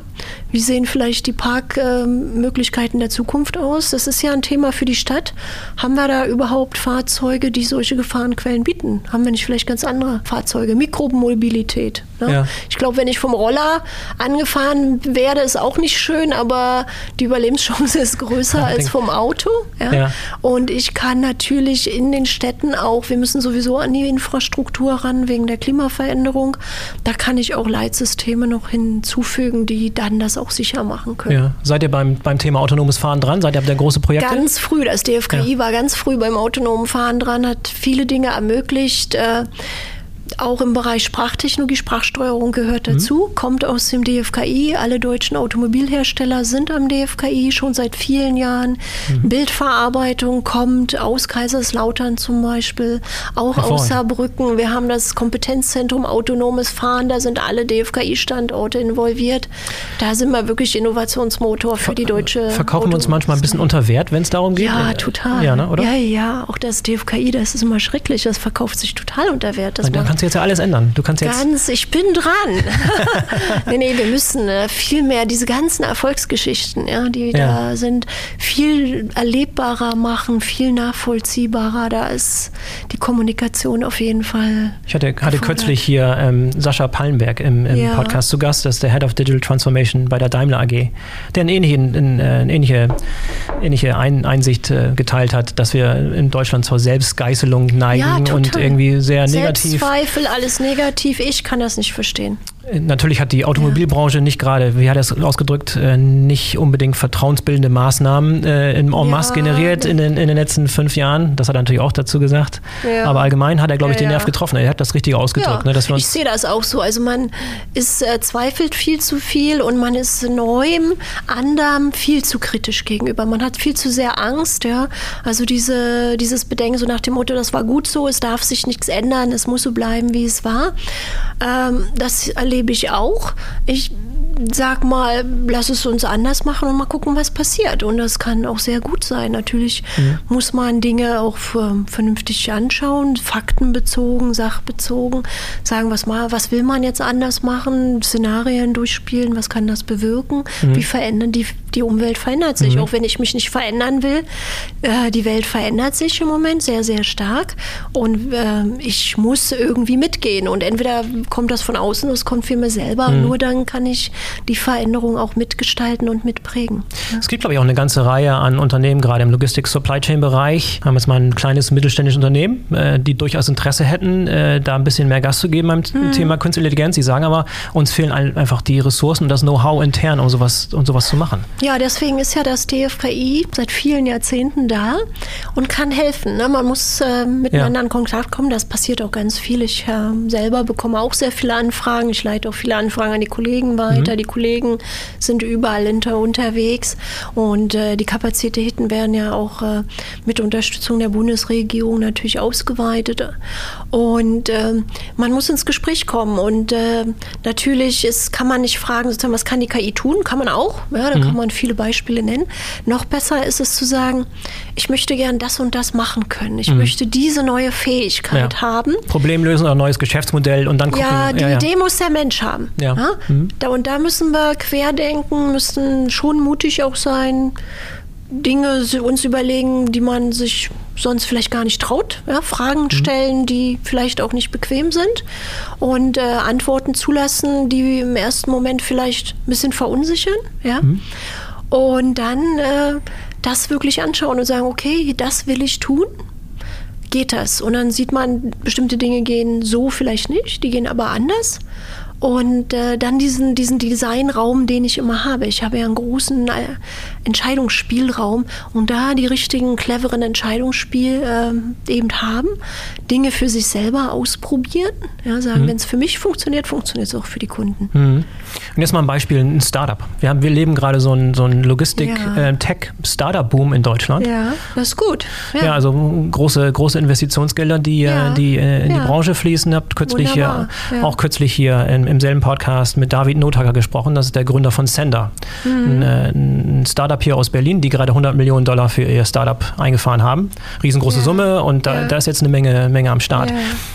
Speaker 2: Wie sehen vielleicht die Parkmöglichkeiten der Zukunft aus? Das ist ja ein Thema für die Stadt. Haben wir da überhaupt Fahrzeuge, die solche Gefahrenquellen bieten? Haben wir nicht vielleicht ganz andere Fahrzeuge? Mikromobilität. Ne?
Speaker 1: Ja.
Speaker 2: Ich glaube, wenn ich vom Roller angefahren werde, ist auch nicht schön, aber die Überlebenschance ist größer als vom Auto. Ja?
Speaker 1: Ja.
Speaker 2: Und ich kann natürlich in den Städten auch, wir müssen sowieso an die Infrastruktur ran wegen der Klimaveränderung. Da kann ich auch Leitsysteme noch hinzufügen, die dann das auch sicher machen können.
Speaker 1: Ja. Seid ihr beim, beim Thema autonomes Fahren dran? Seid ihr ihr große Projekte?
Speaker 2: Ganz früh, das DFKI
Speaker 1: Ja.
Speaker 2: war ganz früh beim autonomen Fahren dran, hat viele Dinge ermöglicht. Äh, auch im Bereich Sprachtechnologie, Sprachsteuerung gehört
Speaker 1: Mhm.
Speaker 2: dazu, kommt aus dem DFKI. Alle deutschen Automobilhersteller sind am DFKI schon seit vielen Jahren.
Speaker 1: Mhm.
Speaker 2: Bildverarbeitung kommt aus Kaiserslautern zum Beispiel, auch aus
Speaker 1: Hervorragend.
Speaker 2: Saarbrücken. Wir haben das Kompetenzzentrum Autonomes Fahren, da sind alle DFKI-Standorte involviert. Da sind wir wirklich Innovationsmotor für die deutsche
Speaker 1: Verkaufen wir uns manchmal ein bisschen unter Wert, wenn es darum geht?
Speaker 2: Ja, total.
Speaker 1: Ja, ne, oder?
Speaker 2: Ja, ja, auch das DFKI, das ist immer schrecklich. Das verkauft sich total unter Wert. Das macht
Speaker 1: kannst jetzt ja alles ändern. Du kannst jetzt.
Speaker 2: ganz, ich bin dran. nee, nee, wir müssen äh, viel mehr diese ganzen Erfolgsgeschichten, ja, die
Speaker 1: Ja.
Speaker 2: da sind, viel erlebbarer machen, viel nachvollziehbarer. Da ist die Kommunikation auf jeden Fall.
Speaker 1: Ich hatte, hatte kürzlich hier ähm, Sascha Pallenberg im, im
Speaker 2: Ja.
Speaker 1: Podcast zu Gast, das ist der Head of Digital Transformation bei der Daimler AG, der eine ähnliche, äh, eine ähnliche, ähnliche Ein Einsicht äh, geteilt hat, dass wir in Deutschland zur Selbstgeißelung neigen
Speaker 2: Ja,
Speaker 1: und irgendwie sehr negativ.
Speaker 2: Selbstzweifel, alles negativ. Ich kann das nicht verstehen.
Speaker 1: Äh, Natürlich hat die Automobilbranche nicht gerade, wie hat er es ausgedrückt, äh, nicht unbedingt vertrauensbildende Maßnahmen äh, in en masse
Speaker 2: Ja.
Speaker 1: generiert in den, in den letzten fünf Jahren. Das hat er natürlich auch dazu gesagt.
Speaker 2: Ja.
Speaker 1: Aber allgemein hat er, glaube ich,
Speaker 2: Ja,
Speaker 1: den. Nerv getroffen. Er hat das Richtige ausgedrückt. ne, dass wir
Speaker 2: ich sehe das auch so. Also man ist äh, zweifelt viel zu viel und man ist neuem, anderem viel zu kritisch gegenüber. Man hat viel zu sehr Angst. Also diese, dieses Bedenken so nach dem Motto, das war gut so, es darf sich nichts ändern, es muss so bleiben, wie es war. Ähm, das erlebe ich auch. Ich sag mal, lass es uns anders machen und mal gucken, was passiert. Und das kann auch sehr gut sein. Natürlich muss man Dinge auch vernünftig anschauen, faktenbezogen, sachbezogen, sagen, was, mal, was will man jetzt anders machen, Szenarien durchspielen, was kann das bewirken, wie verändern die, die Umwelt verändert sich. Auch wenn ich mich nicht verändern will, äh, die Welt verändert sich im Moment sehr, sehr stark und äh, ich muss irgendwie mitgehen. Und entweder kommt das von außen, oder es kommt für mich selber. Und nur dann kann ich die Veränderung auch mitgestalten und mitprägen.
Speaker 1: Es gibt, glaube ich, auch eine ganze Reihe an Unternehmen, gerade im Logistik-Supply-Chain-Bereich. Wir haben jetzt mal ein kleines mittelständisches Unternehmen, äh, die durchaus Interesse hätten, äh, da ein bisschen mehr Gas zu geben beim
Speaker 2: Mhm.
Speaker 1: Thema Künstliche Intelligenz. Sie sagen aber, uns fehlen ein- einfach die Ressourcen und das Know-how intern, um sowas, um sowas zu machen.
Speaker 2: Ja, deswegen ist ja das DFKI seit vielen Jahrzehnten da und kann helfen. Ne? Man muss äh, miteinander
Speaker 1: Ja.
Speaker 2: in Kontakt kommen. Das passiert auch ganz viel. Ich äh, selber bekomme auch sehr viele Anfragen. Ich leite auch viele Anfragen an die Kollegen weiter. Die Kollegen sind überall hinter unterwegs und äh, die Kapazitäten werden ja auch äh, mit Unterstützung der Bundesregierung natürlich ausgeweitet. Und äh, man muss ins Gespräch kommen. Und äh, natürlich ist, kann man nicht fragen, sozusagen, was kann die KI tun? Kann man auch. Ja, da kann man viele Beispiele nennen. Noch besser ist es zu sagen, ich möchte gern das und das machen können. Ich möchte diese neue Fähigkeit
Speaker 1: Ja.
Speaker 2: haben.
Speaker 1: Lösen oder neues Geschäftsmodell und dann gucken.
Speaker 2: Ja, die Idee muss der Mensch haben.
Speaker 1: Ja. Mhm.
Speaker 2: Da, und da müssen wir querdenken, müssen schon mutig auch sein, Dinge uns überlegen, die man sich sonst vielleicht gar nicht traut. Ja? Fragen stellen, die vielleicht auch nicht bequem sind und äh, Antworten zulassen, die im ersten Moment vielleicht ein bisschen verunsichern. Ja? Und dann äh, das wirklich anschauen und sagen, okay, das will ich tun geht das. Und dann sieht man, bestimmte Dinge gehen so vielleicht nicht, die gehen aber anders. Und äh, dann diesen, diesen Designraum, den ich immer habe. Ich habe ja einen großen äh, Entscheidungsspielraum und da die richtigen, cleveren Entscheidungsspiel äh, eben haben, Dinge für sich selber ausprobieren, ja, sagen, mhm. wenn es für mich funktioniert, funktioniert es auch für die Kunden.
Speaker 1: Mhm. Und jetzt mal ein Beispiel, ein Startup. Wir, haben, wir leben gerade so ein, so ein Logistik-Tech-Startup-Boom ja. äh, in Deutschland.
Speaker 2: Ja, das ist gut.
Speaker 1: Ja, ja also große, große Investitionsgelder, die, äh, die äh, in die Branche fließen. Habt kürzlich hier, auch kürzlich hier im, im selben Podcast mit David Nothacker gesprochen. Das ist der Gründer von Sender. Mhm. Ein, äh, ein, Startup hier aus Berlin, die gerade 100 Millionen Dollar für ihr Startup eingefahren haben. Riesengroße Summe und da, da, ist jetzt eine Menge, Menge am Start.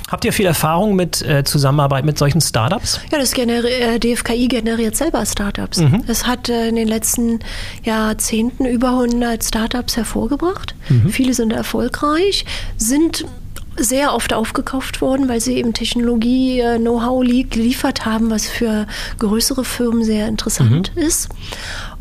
Speaker 1: Habt ihr viel Erfahrung mit äh, Zusammenarbeit mit solchen Startups?
Speaker 2: Ja, das generi DFKI generiert selber Startups. Mhm. Es hat äh, in den letzten Jahrzehnten über 100 Startups hervorgebracht. Mhm. Viele sind erfolgreich, sind sehr oft aufgekauft worden, weil sie eben Technologie, Know-how geliefert haben, was für größere Firmen sehr interessant mhm. ist.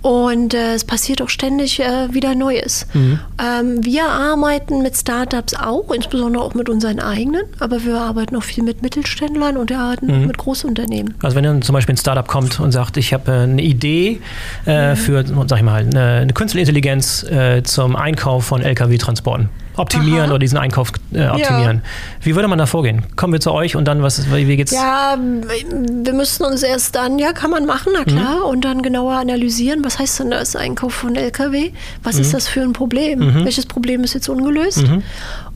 Speaker 2: Und äh, es passiert auch ständig äh, wieder Neues. Mhm. Ähm, wir arbeiten mit Startups auch, insbesondere auch mit unseren eigenen, aber wir arbeiten auch viel mit Mittelständlern und wir arbeiten mhm. mit Großunternehmen.
Speaker 1: Also wenn dann zum Beispiel ein Startup kommt und sagt, ich habe äh, eine Idee äh, mhm. für, sag ich mal, eine, eine Künstliche Intelligenz äh, zum Einkauf von Lkw-Transporten optimieren Aha. oder diesen Einkauf äh, optimieren. Ja. Wie würde man da vorgehen? Kommen wir zu euch und dann, was, wie geht's?
Speaker 2: Ja, wir müssten uns erst dann, ja, kann man machen, na klar, mhm. und dann genauer analysieren, was heißt denn das Einkauf von LKW? Was mhm. ist das für ein Problem? Mhm. Welches Problem ist jetzt ungelöst? Mhm.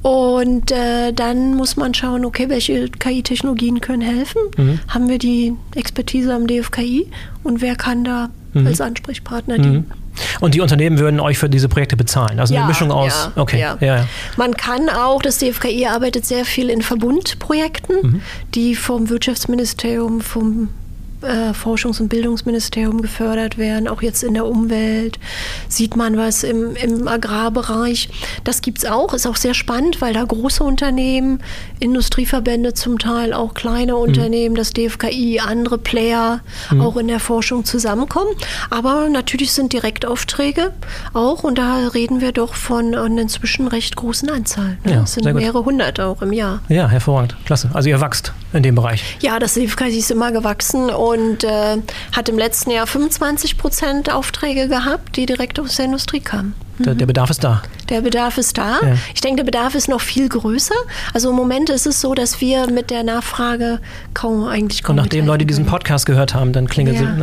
Speaker 2: Und äh, dann muss man schauen, okay, welche KI-Technologien können helfen? Mhm. Haben wir die Expertise am DFKI und wer kann da mhm. als Ansprechpartner dienen?
Speaker 1: Und die Unternehmen würden euch für diese Projekte bezahlen? Also ja, eine Mischung aus.
Speaker 2: Ja, okay. Ja. ja. Man kann auch, das DFKI arbeitet sehr viel in Verbundprojekten, mhm. die vom Wirtschaftsministerium, vom äh, Forschungs- und Bildungsministerium gefördert werden, auch jetzt in der Umwelt sieht man was im, im Agrarbereich. Das gibt es auch, ist auch sehr spannend, weil da große Unternehmen, Industrieverbände zum Teil, auch kleine mhm. Unternehmen, das DFKI, andere Player mhm. auch in der Forschung zusammenkommen. Aber natürlich sind Direktaufträge auch und da reden wir doch von einer inzwischen recht großen Anzahl. Ne? Ja, das sind mehrere hundert auch im Jahr.
Speaker 1: Ja, hervorragend. Klasse. Also ihr wächst in dem Bereich.
Speaker 2: Ja, das DFKI ist immer gewachsen und und äh, hat im letzten Jahr 25 Prozent Aufträge gehabt, die direkt aus der Industrie kamen.
Speaker 1: Der, der, Bedarf ist da.
Speaker 2: Der Bedarf ist da. Ja. Ich denke, der Bedarf ist noch viel größer. Also im Moment ist es so, dass wir mit der Nachfrage kaum eigentlich
Speaker 1: kaum Und nachdem Leute diesen Podcast gehört haben, dann klingelt ja.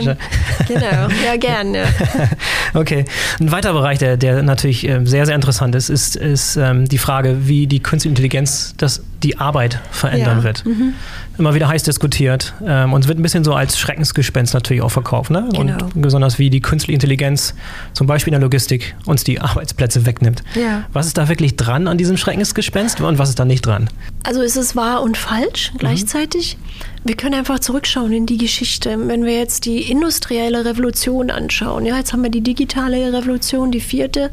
Speaker 2: sie. genau, ja, gerne.
Speaker 1: okay. Ein weiterer Bereich, der, der natürlich ähm, sehr, sehr interessant ist, ist, ist ähm, die Frage, wie die Künstliche Intelligenz das, die Arbeit verändern ja. wird. Mhm. Immer wieder heiß diskutiert. Ähm, und es wird ein bisschen so als Schreckensgespenst natürlich auch verkauft. Ne? Genau. Und besonders wie die künstliche Intelligenz zum Beispiel in der Logistik uns die Arbeitsplätze wegnimmt. Ja. Was ist da wirklich dran an diesem Schreckensgespenst und was ist da nicht dran?
Speaker 2: Also ist es wahr und falsch gleichzeitig? Mhm. Wir können einfach zurückschauen in die Geschichte. Wenn wir jetzt die industrielle Revolution anschauen, ja, jetzt haben wir die digitale Revolution, die vierte,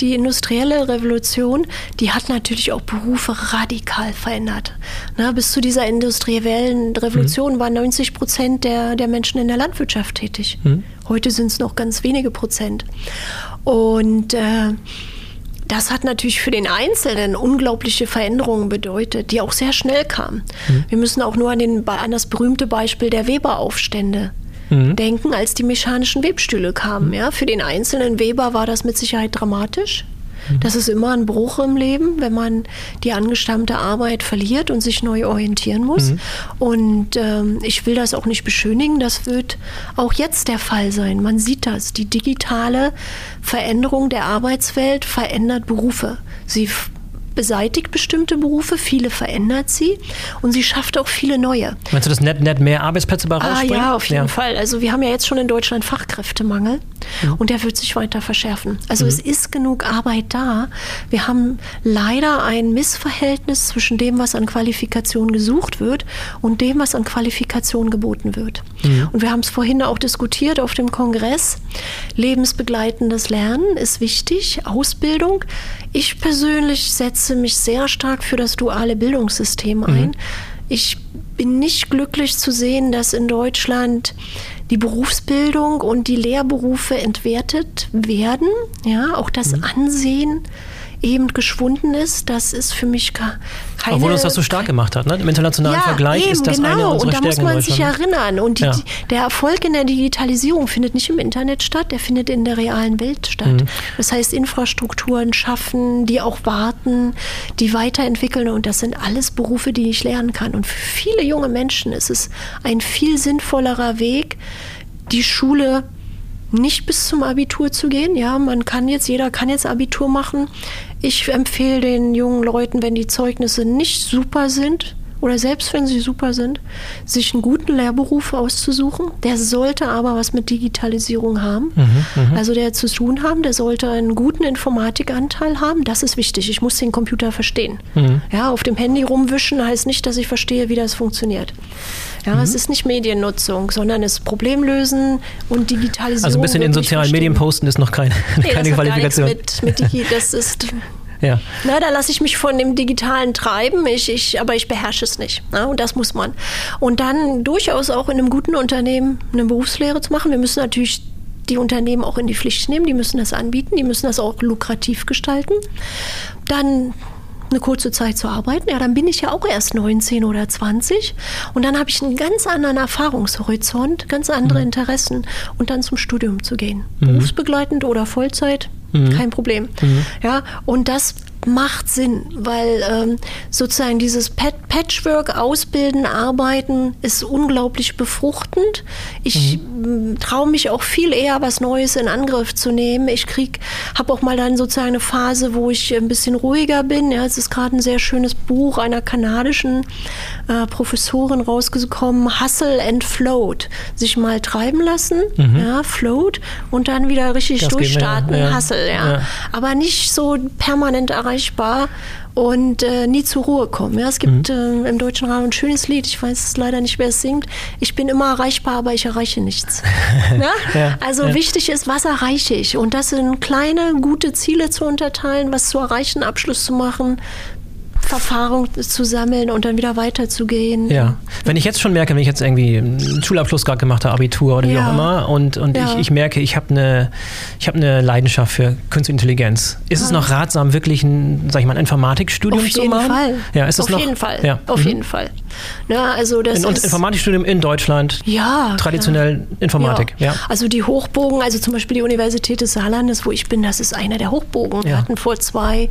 Speaker 2: die industrielle Revolution, die hat natürlich auch Berufe radikal verändert. Na, bis zu dieser industriellen Revolution mhm. waren 90 Prozent der, der Menschen in der Landwirtschaft tätig. Mhm. Heute sind es noch ganz wenige Prozent. Und äh, das hat natürlich für den Einzelnen unglaubliche Veränderungen bedeutet, die auch sehr schnell kamen. Mhm. Wir müssen auch nur an, den, an das berühmte Beispiel der Weberaufstände mhm. denken, als die mechanischen Webstühle kamen. Mhm. Ja, für den einzelnen Weber war das mit Sicherheit dramatisch. Mhm. Das ist immer ein Bruch im Leben, wenn man die angestammte Arbeit verliert und sich neu orientieren muss. Mhm. Und ähm, ich will das auch nicht beschönigen, das wird auch jetzt der Fall sein. Man sieht das. Die digitale Veränderung der Arbeitswelt verändert Berufe. Sie beseitigt bestimmte Berufe, viele verändert sie und sie schafft auch viele neue.
Speaker 1: Meinst du, dass net, net mehr Arbeitsplätze bei
Speaker 2: rausspringen? Ah, ja, auf jeden ja. Fall. Also wir haben ja jetzt schon in Deutschland Fachkräftemangel mhm. und der wird sich weiter verschärfen. Also mhm. es ist genug Arbeit da. Wir haben leider ein Missverhältnis zwischen dem, was an Qualifikation gesucht wird und dem, was an Qualifikation geboten wird. Mhm. Und wir haben es vorhin auch diskutiert auf dem Kongress. Lebensbegleitendes Lernen ist wichtig, Ausbildung. Ich persönlich setze mich sehr stark für das duale Bildungssystem ein. Mhm. Ich bin nicht glücklich zu sehen, dass in Deutschland die Berufsbildung und die Lehrberufe entwertet werden. Ja, auch das mhm. Ansehen eben geschwunden ist, das ist für mich keine.
Speaker 1: Obwohl uns das so stark gemacht hat, ne? Im internationalen ja, Vergleich eben, ist das genau. eine unserer
Speaker 2: Und da muss man sich erinnern. Und die, ja. der Erfolg in der Digitalisierung findet nicht im Internet statt, der findet in der realen Welt statt. Mhm. Das heißt, Infrastrukturen schaffen, die auch warten, die weiterentwickeln. Und das sind alles Berufe, die ich lernen kann. Und für viele junge Menschen ist es ein viel sinnvollerer Weg, die Schule nicht bis zum Abitur zu gehen. Ja, man kann jetzt, jeder kann jetzt Abitur machen. Ich empfehle den jungen Leuten, wenn die Zeugnisse nicht super sind, oder selbst wenn sie super sind, sich einen guten Lehrberuf auszusuchen. Der sollte aber was mit Digitalisierung haben. Mhm, mhm. also der zu tun haben, der sollte einen guten Informatikanteil haben. Das ist wichtig. Ich muss den Computer verstehen. Mhm. Ja, auf dem Handy rumwischen heißt nicht, dass ich verstehe, wie das funktioniert. Ja, mhm. es ist nicht Mediennutzung, sondern es ist Problemlösen und Digitalisierung.
Speaker 1: Also ein bisschen in sozialen. Medien posten ist noch keine, nee, keine Qualifikation.
Speaker 2: mit, mit Digi, das ist ja. Na, da lasse ich mich von dem Digitalen treiben, ich, ich, aber ich beherrsche es nicht. Na, und das muss man. Und dann durchaus auch in einem guten Unternehmen eine Berufslehre zu machen. Wir müssen natürlich die Unternehmen auch in die Pflicht nehmen, die müssen das anbieten, die müssen das auch lukrativ gestalten. Dann eine kurze Zeit zu arbeiten. Ja, dann bin ich ja auch erst 19 oder 20 und dann habe ich einen ganz anderen Erfahrungshorizont, ganz andere mhm. Interessen und dann zum Studium zu gehen. Mhm. Berufsbegleitend oder Vollzeit, mhm. kein Problem. Mhm. Ja, und das macht Sinn, weil ähm, sozusagen dieses Patchwork, Ausbilden, Arbeiten ist unglaublich befruchtend. Ich mhm. traue mich auch viel eher, was Neues in Angriff zu nehmen. Ich krieg, habe auch mal dann sozusagen eine Phase, wo ich ein bisschen ruhiger bin. Ja, es ist gerade ein sehr schönes Buch einer kanadischen äh, Professorin rausgekommen, Hustle and Float. Sich mal treiben lassen, mhm. ja, Float und dann wieder richtig das durchstarten, ja. Hustle, ja. ja. Aber nicht so permanent erreichen erreichbar und äh, nie zur Ruhe kommen. Ja, es gibt mhm. äh, im deutschen Raum ein schönes Lied, ich weiß leider nicht, wer es singt. Ich bin immer erreichbar, aber ich erreiche nichts. ja? Also ja. wichtig ist, was erreiche ich? Und das sind kleine, gute Ziele zu unterteilen, was zu erreichen, Abschluss zu machen, Erfahrung zu sammeln und dann wieder weiterzugehen.
Speaker 1: Ja, wenn ich jetzt schon merke, wenn ich jetzt irgendwie einen Schulabschluss gerade gemacht habe, Abitur oder wie ja. auch immer, und, und ja. ich, ich merke, ich habe eine, hab eine Leidenschaft für Künstliche Intelligenz. Ist ja. es noch ratsam, wirklich ein, sag ich mal, ein Informatikstudium zu machen?
Speaker 2: Auf jeden Fall.
Speaker 1: Ja, ist
Speaker 2: Auf
Speaker 1: noch,
Speaker 2: jeden Fall. Ja. Auf mhm. jeden Fall. Na, also das
Speaker 1: ein, ist, Informatikstudium in Deutschland.
Speaker 2: Ja.
Speaker 1: Traditionell Informatik. Ja.
Speaker 2: Also die Hochbogen, also zum Beispiel die Universität des Saarlandes, wo ich bin, das ist einer der Hochbogen. Wir hatten vor zwei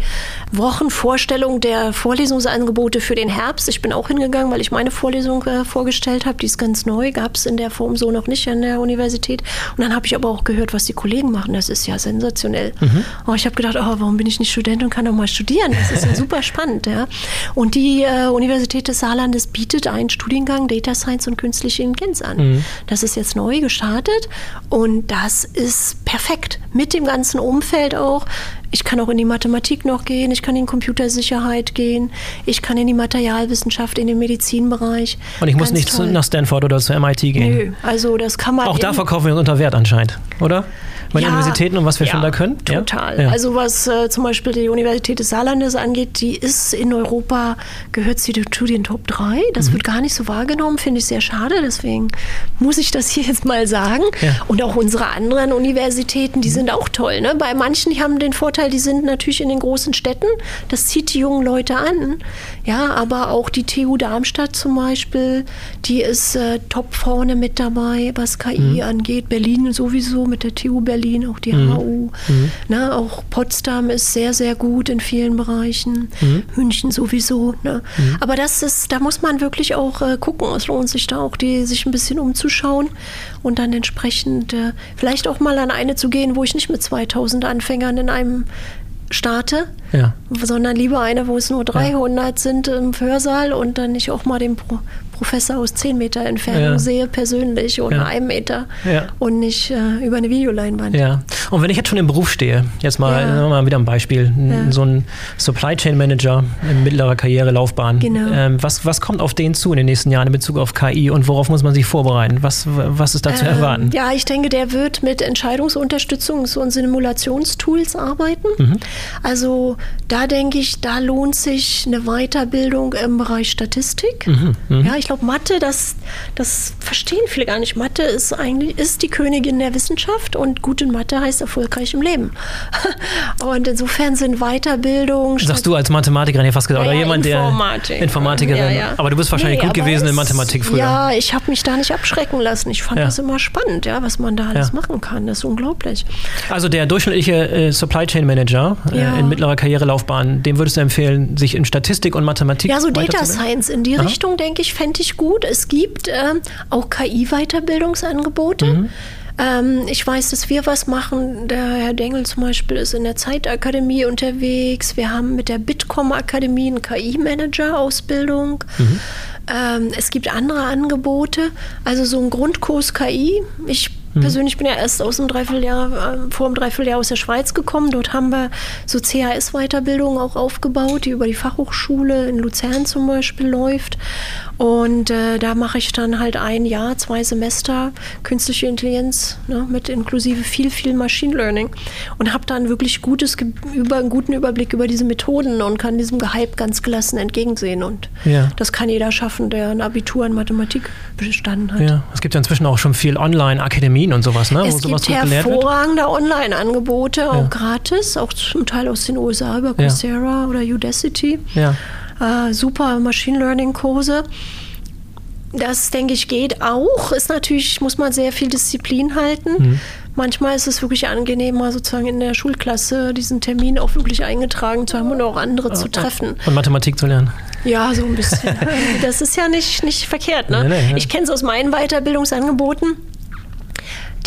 Speaker 2: Wochen Vorstellung der Vorlesungsangebote für den Herbst. Ich bin auch hingegangen, weil ich meine Vorlesung äh, vorgestellt habe. Die ist ganz neu, gab es in der Form so noch nicht an der Universität. Und dann habe ich aber auch gehört, was die Kollegen machen. Das ist ja sensationell. Mhm. Oh, ich habe gedacht, oh, warum bin ich nicht Student und kann doch mal studieren? Das ist ja super spannend. Ja. Und die äh, Universität des Saarlandes bietet einen Studiengang Data Science und künstliche Intelligenz an. Mhm. Das ist jetzt neu gestartet und das ist perfekt mit dem ganzen Umfeld auch. Ich kann auch in die Mathematik noch gehen, ich kann in Computersicherheit gehen, ich kann in die Materialwissenschaft, in den Medizinbereich.
Speaker 1: Und ich muss nicht toll. nach Stanford oder zu MIT gehen. Nö,
Speaker 2: also das kann man.
Speaker 1: Auch da verkaufen wir uns unter Wert anscheinend, oder? Bei ja, Universitäten und was wir ja, schon da können?
Speaker 2: Total. Ja? Also was äh, zum Beispiel die Universität des Saarlandes angeht, die ist in Europa, gehört sie zu den Top 3. Das mhm. wird gar nicht so wahrgenommen, finde ich sehr schade. Deswegen muss ich das hier jetzt mal sagen. Und auch unsere anderen Universitäten, die mhm. sind auch toll. Ne? Bei manchen, die haben den Vorteil, die sind natürlich in den großen Städten. Das zieht die jungen Leute an. Ja, aber auch die TU Darmstadt zum Beispiel, die ist äh, top vorne mit dabei, was KI mhm. angeht. Berlin sowieso mit der TU Berlin, auch die mhm. HU. Mhm. Na, auch Potsdam ist sehr, sehr gut in vielen Bereichen. Mhm. München sowieso. Ne? Mhm. Aber das ist, da muss man wirklich auch äh, gucken. Es lohnt sich da auch, die, sich ein bisschen umzuschauen und dann entsprechend äh, vielleicht auch mal an eine zu gehen, wo ich nicht mit 2000 Anfängern in einem starte, ja. sondern lieber eine, wo es nur 300 ja. sind im Hörsaal und dann nicht auch mal den Pro Professor aus 10 Meter Entfernung ja. sehe, persönlich oder ja. einem Meter ja. und nicht äh, über eine Videoleinwand.
Speaker 1: Ja. Und wenn ich jetzt schon im Beruf stehe, jetzt mal, ja. mal wieder ein Beispiel, so ein Supply Chain Manager in mittlerer Karrierelaufbahn. Genau. Ähm, was, was kommt auf den zu in den nächsten Jahren in Bezug auf KI und worauf muss man sich vorbereiten? Was, was ist da zu ähm, erwarten?
Speaker 2: Ja, ich denke, der wird mit Entscheidungsunterstützungs- und Simulationstools arbeiten. Mhm. Also da denke ich, da lohnt sich eine Weiterbildung im Bereich Statistik. Mhm. Mhm. Ja, ich glaube, Mathe, das, das verstehen viele gar nicht. Mathe ist eigentlich ist die Königin der Wissenschaft und gut in Mathe heißt erfolgreich im Leben. und insofern sind Weiterbildung.
Speaker 1: Sagst du als Mathematikerin ja fast gesagt,
Speaker 2: ja,
Speaker 1: oder jemand,
Speaker 2: Informatik.
Speaker 1: der Informatikerin. Ja, ja. Aber du bist wahrscheinlich nee, gut gewesen es, in Mathematik früher.
Speaker 2: Ja, ich habe mich da nicht abschrecken lassen. Ich fand das immer spannend, ja, was man da alles machen kann. Das ist unglaublich.
Speaker 1: Also der durchschnittliche äh, Supply Chain Manager äh, in mittlerer Karrierelaufbahn, dem würdest du empfehlen, sich in Statistik und Mathematik
Speaker 2: Ja, so Data Science in die Aha. Richtung, denke ich, fände ich gut. Es gibt äh, auch KI-Weiterbildungsangebote. Mhm. Ähm, ich weiß, dass wir was machen. Der Herr Dengel zum Beispiel ist in der Zeitakademie unterwegs. Wir haben mit der Bitkom-Akademie einen KI-Manager-Ausbildung. Mhm. Ähm, es gibt andere Angebote, also so ein Grundkurs KI. Ich Mhm. Persönlich bin ja erst aus dem Dreivierteljahr, äh, vor dem Dreivierteljahr aus der Schweiz gekommen. Dort haben wir so CAS-Weiterbildungen auch aufgebaut, die über die Fachhochschule in Luzern zum Beispiel läuft. Und äh, da mache ich dann halt ein Jahr, zwei Semester künstliche Intelligenz ne, mit inklusive viel, viel Machine Learning und habe dann wirklich gutes, über, einen guten Überblick über diese Methoden und kann diesem Gehype ganz gelassen entgegensehen. Und ja. das kann jeder schaffen, der ein Abitur in Mathematik bestanden hat.
Speaker 1: Ja, es gibt ja inzwischen auch schon viel Online-Akademien und sowas, ne?
Speaker 2: Es wo sowas gibt hervorragende Online-Angebote, auch ja. gratis, auch zum Teil aus den USA über Coursera oder Udacity. Ja. Äh, super Machine Learning-Kurse. Das, denke ich, geht auch. Ist natürlich, muss man sehr viel Disziplin halten. Mhm. Manchmal ist es wirklich angenehmer, sozusagen in der Schulklasse diesen Termin auch wirklich eingetragen zu haben und auch andere zu treffen.
Speaker 1: Und Mathematik zu lernen.
Speaker 2: Ja, so ein bisschen. das ist ja nicht, nicht verkehrt. Ne? Nee, nee, nee. Ich kenne es aus meinen Weiterbildungsangeboten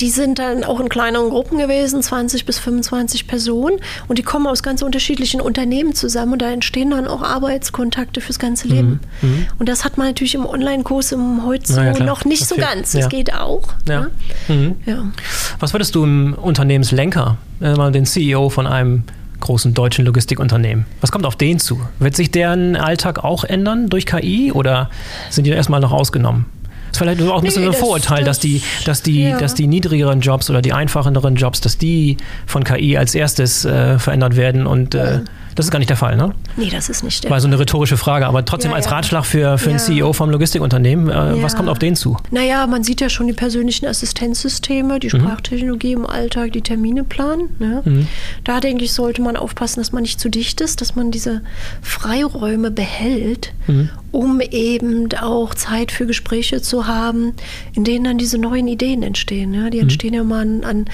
Speaker 2: die sind dann auch in kleineren Gruppen gewesen, 20 bis 25 Personen. Und die kommen aus ganz unterschiedlichen Unternehmen zusammen. Und da entstehen dann auch Arbeitskontakte fürs ganze Leben. Mhm. mhm. Und das hat man natürlich im Online-Kurs im heute ja, noch nicht das so ganz. Das ja. geht auch. Ja. Ne?
Speaker 1: Mhm. Was würdest du im Unternehmenslenker, äh, mal den CEO von einem großen deutschen Logistikunternehmen. Was kommt auf den zu? Wird sich deren Alltag auch ändern durch KI oder sind die erstmal noch ausgenommen? Ist vielleicht auch ein bisschen nee, so ein Vorurteil, das, dass die, dass die, ja. dass die niedrigeren Jobs oder die einfacheren Jobs, dass die von KI als erstes äh, verändert werden und äh, das ist gar nicht der Fall, ne?
Speaker 2: Nee, das ist nicht der
Speaker 1: Fall. War so eine rhetorische Frage, aber trotzdem ja, als Ratschlag für, für ja. einen CEO vom Logistikunternehmen, äh, was kommt auf den zu?
Speaker 2: Naja, man sieht ja schon die persönlichen Assistenzsysteme, die mhm. Sprachtechnologie im Alltag, die Termine planen. Ne? Mhm. Da denke ich, sollte man aufpassen, dass man nicht zu dicht ist, dass man diese Freiräume behält, mhm. um eben auch Zeit für Gespräche zu haben, in denen dann diese neuen Ideen entstehen. Ja? Die mhm. entstehen ja mal an, an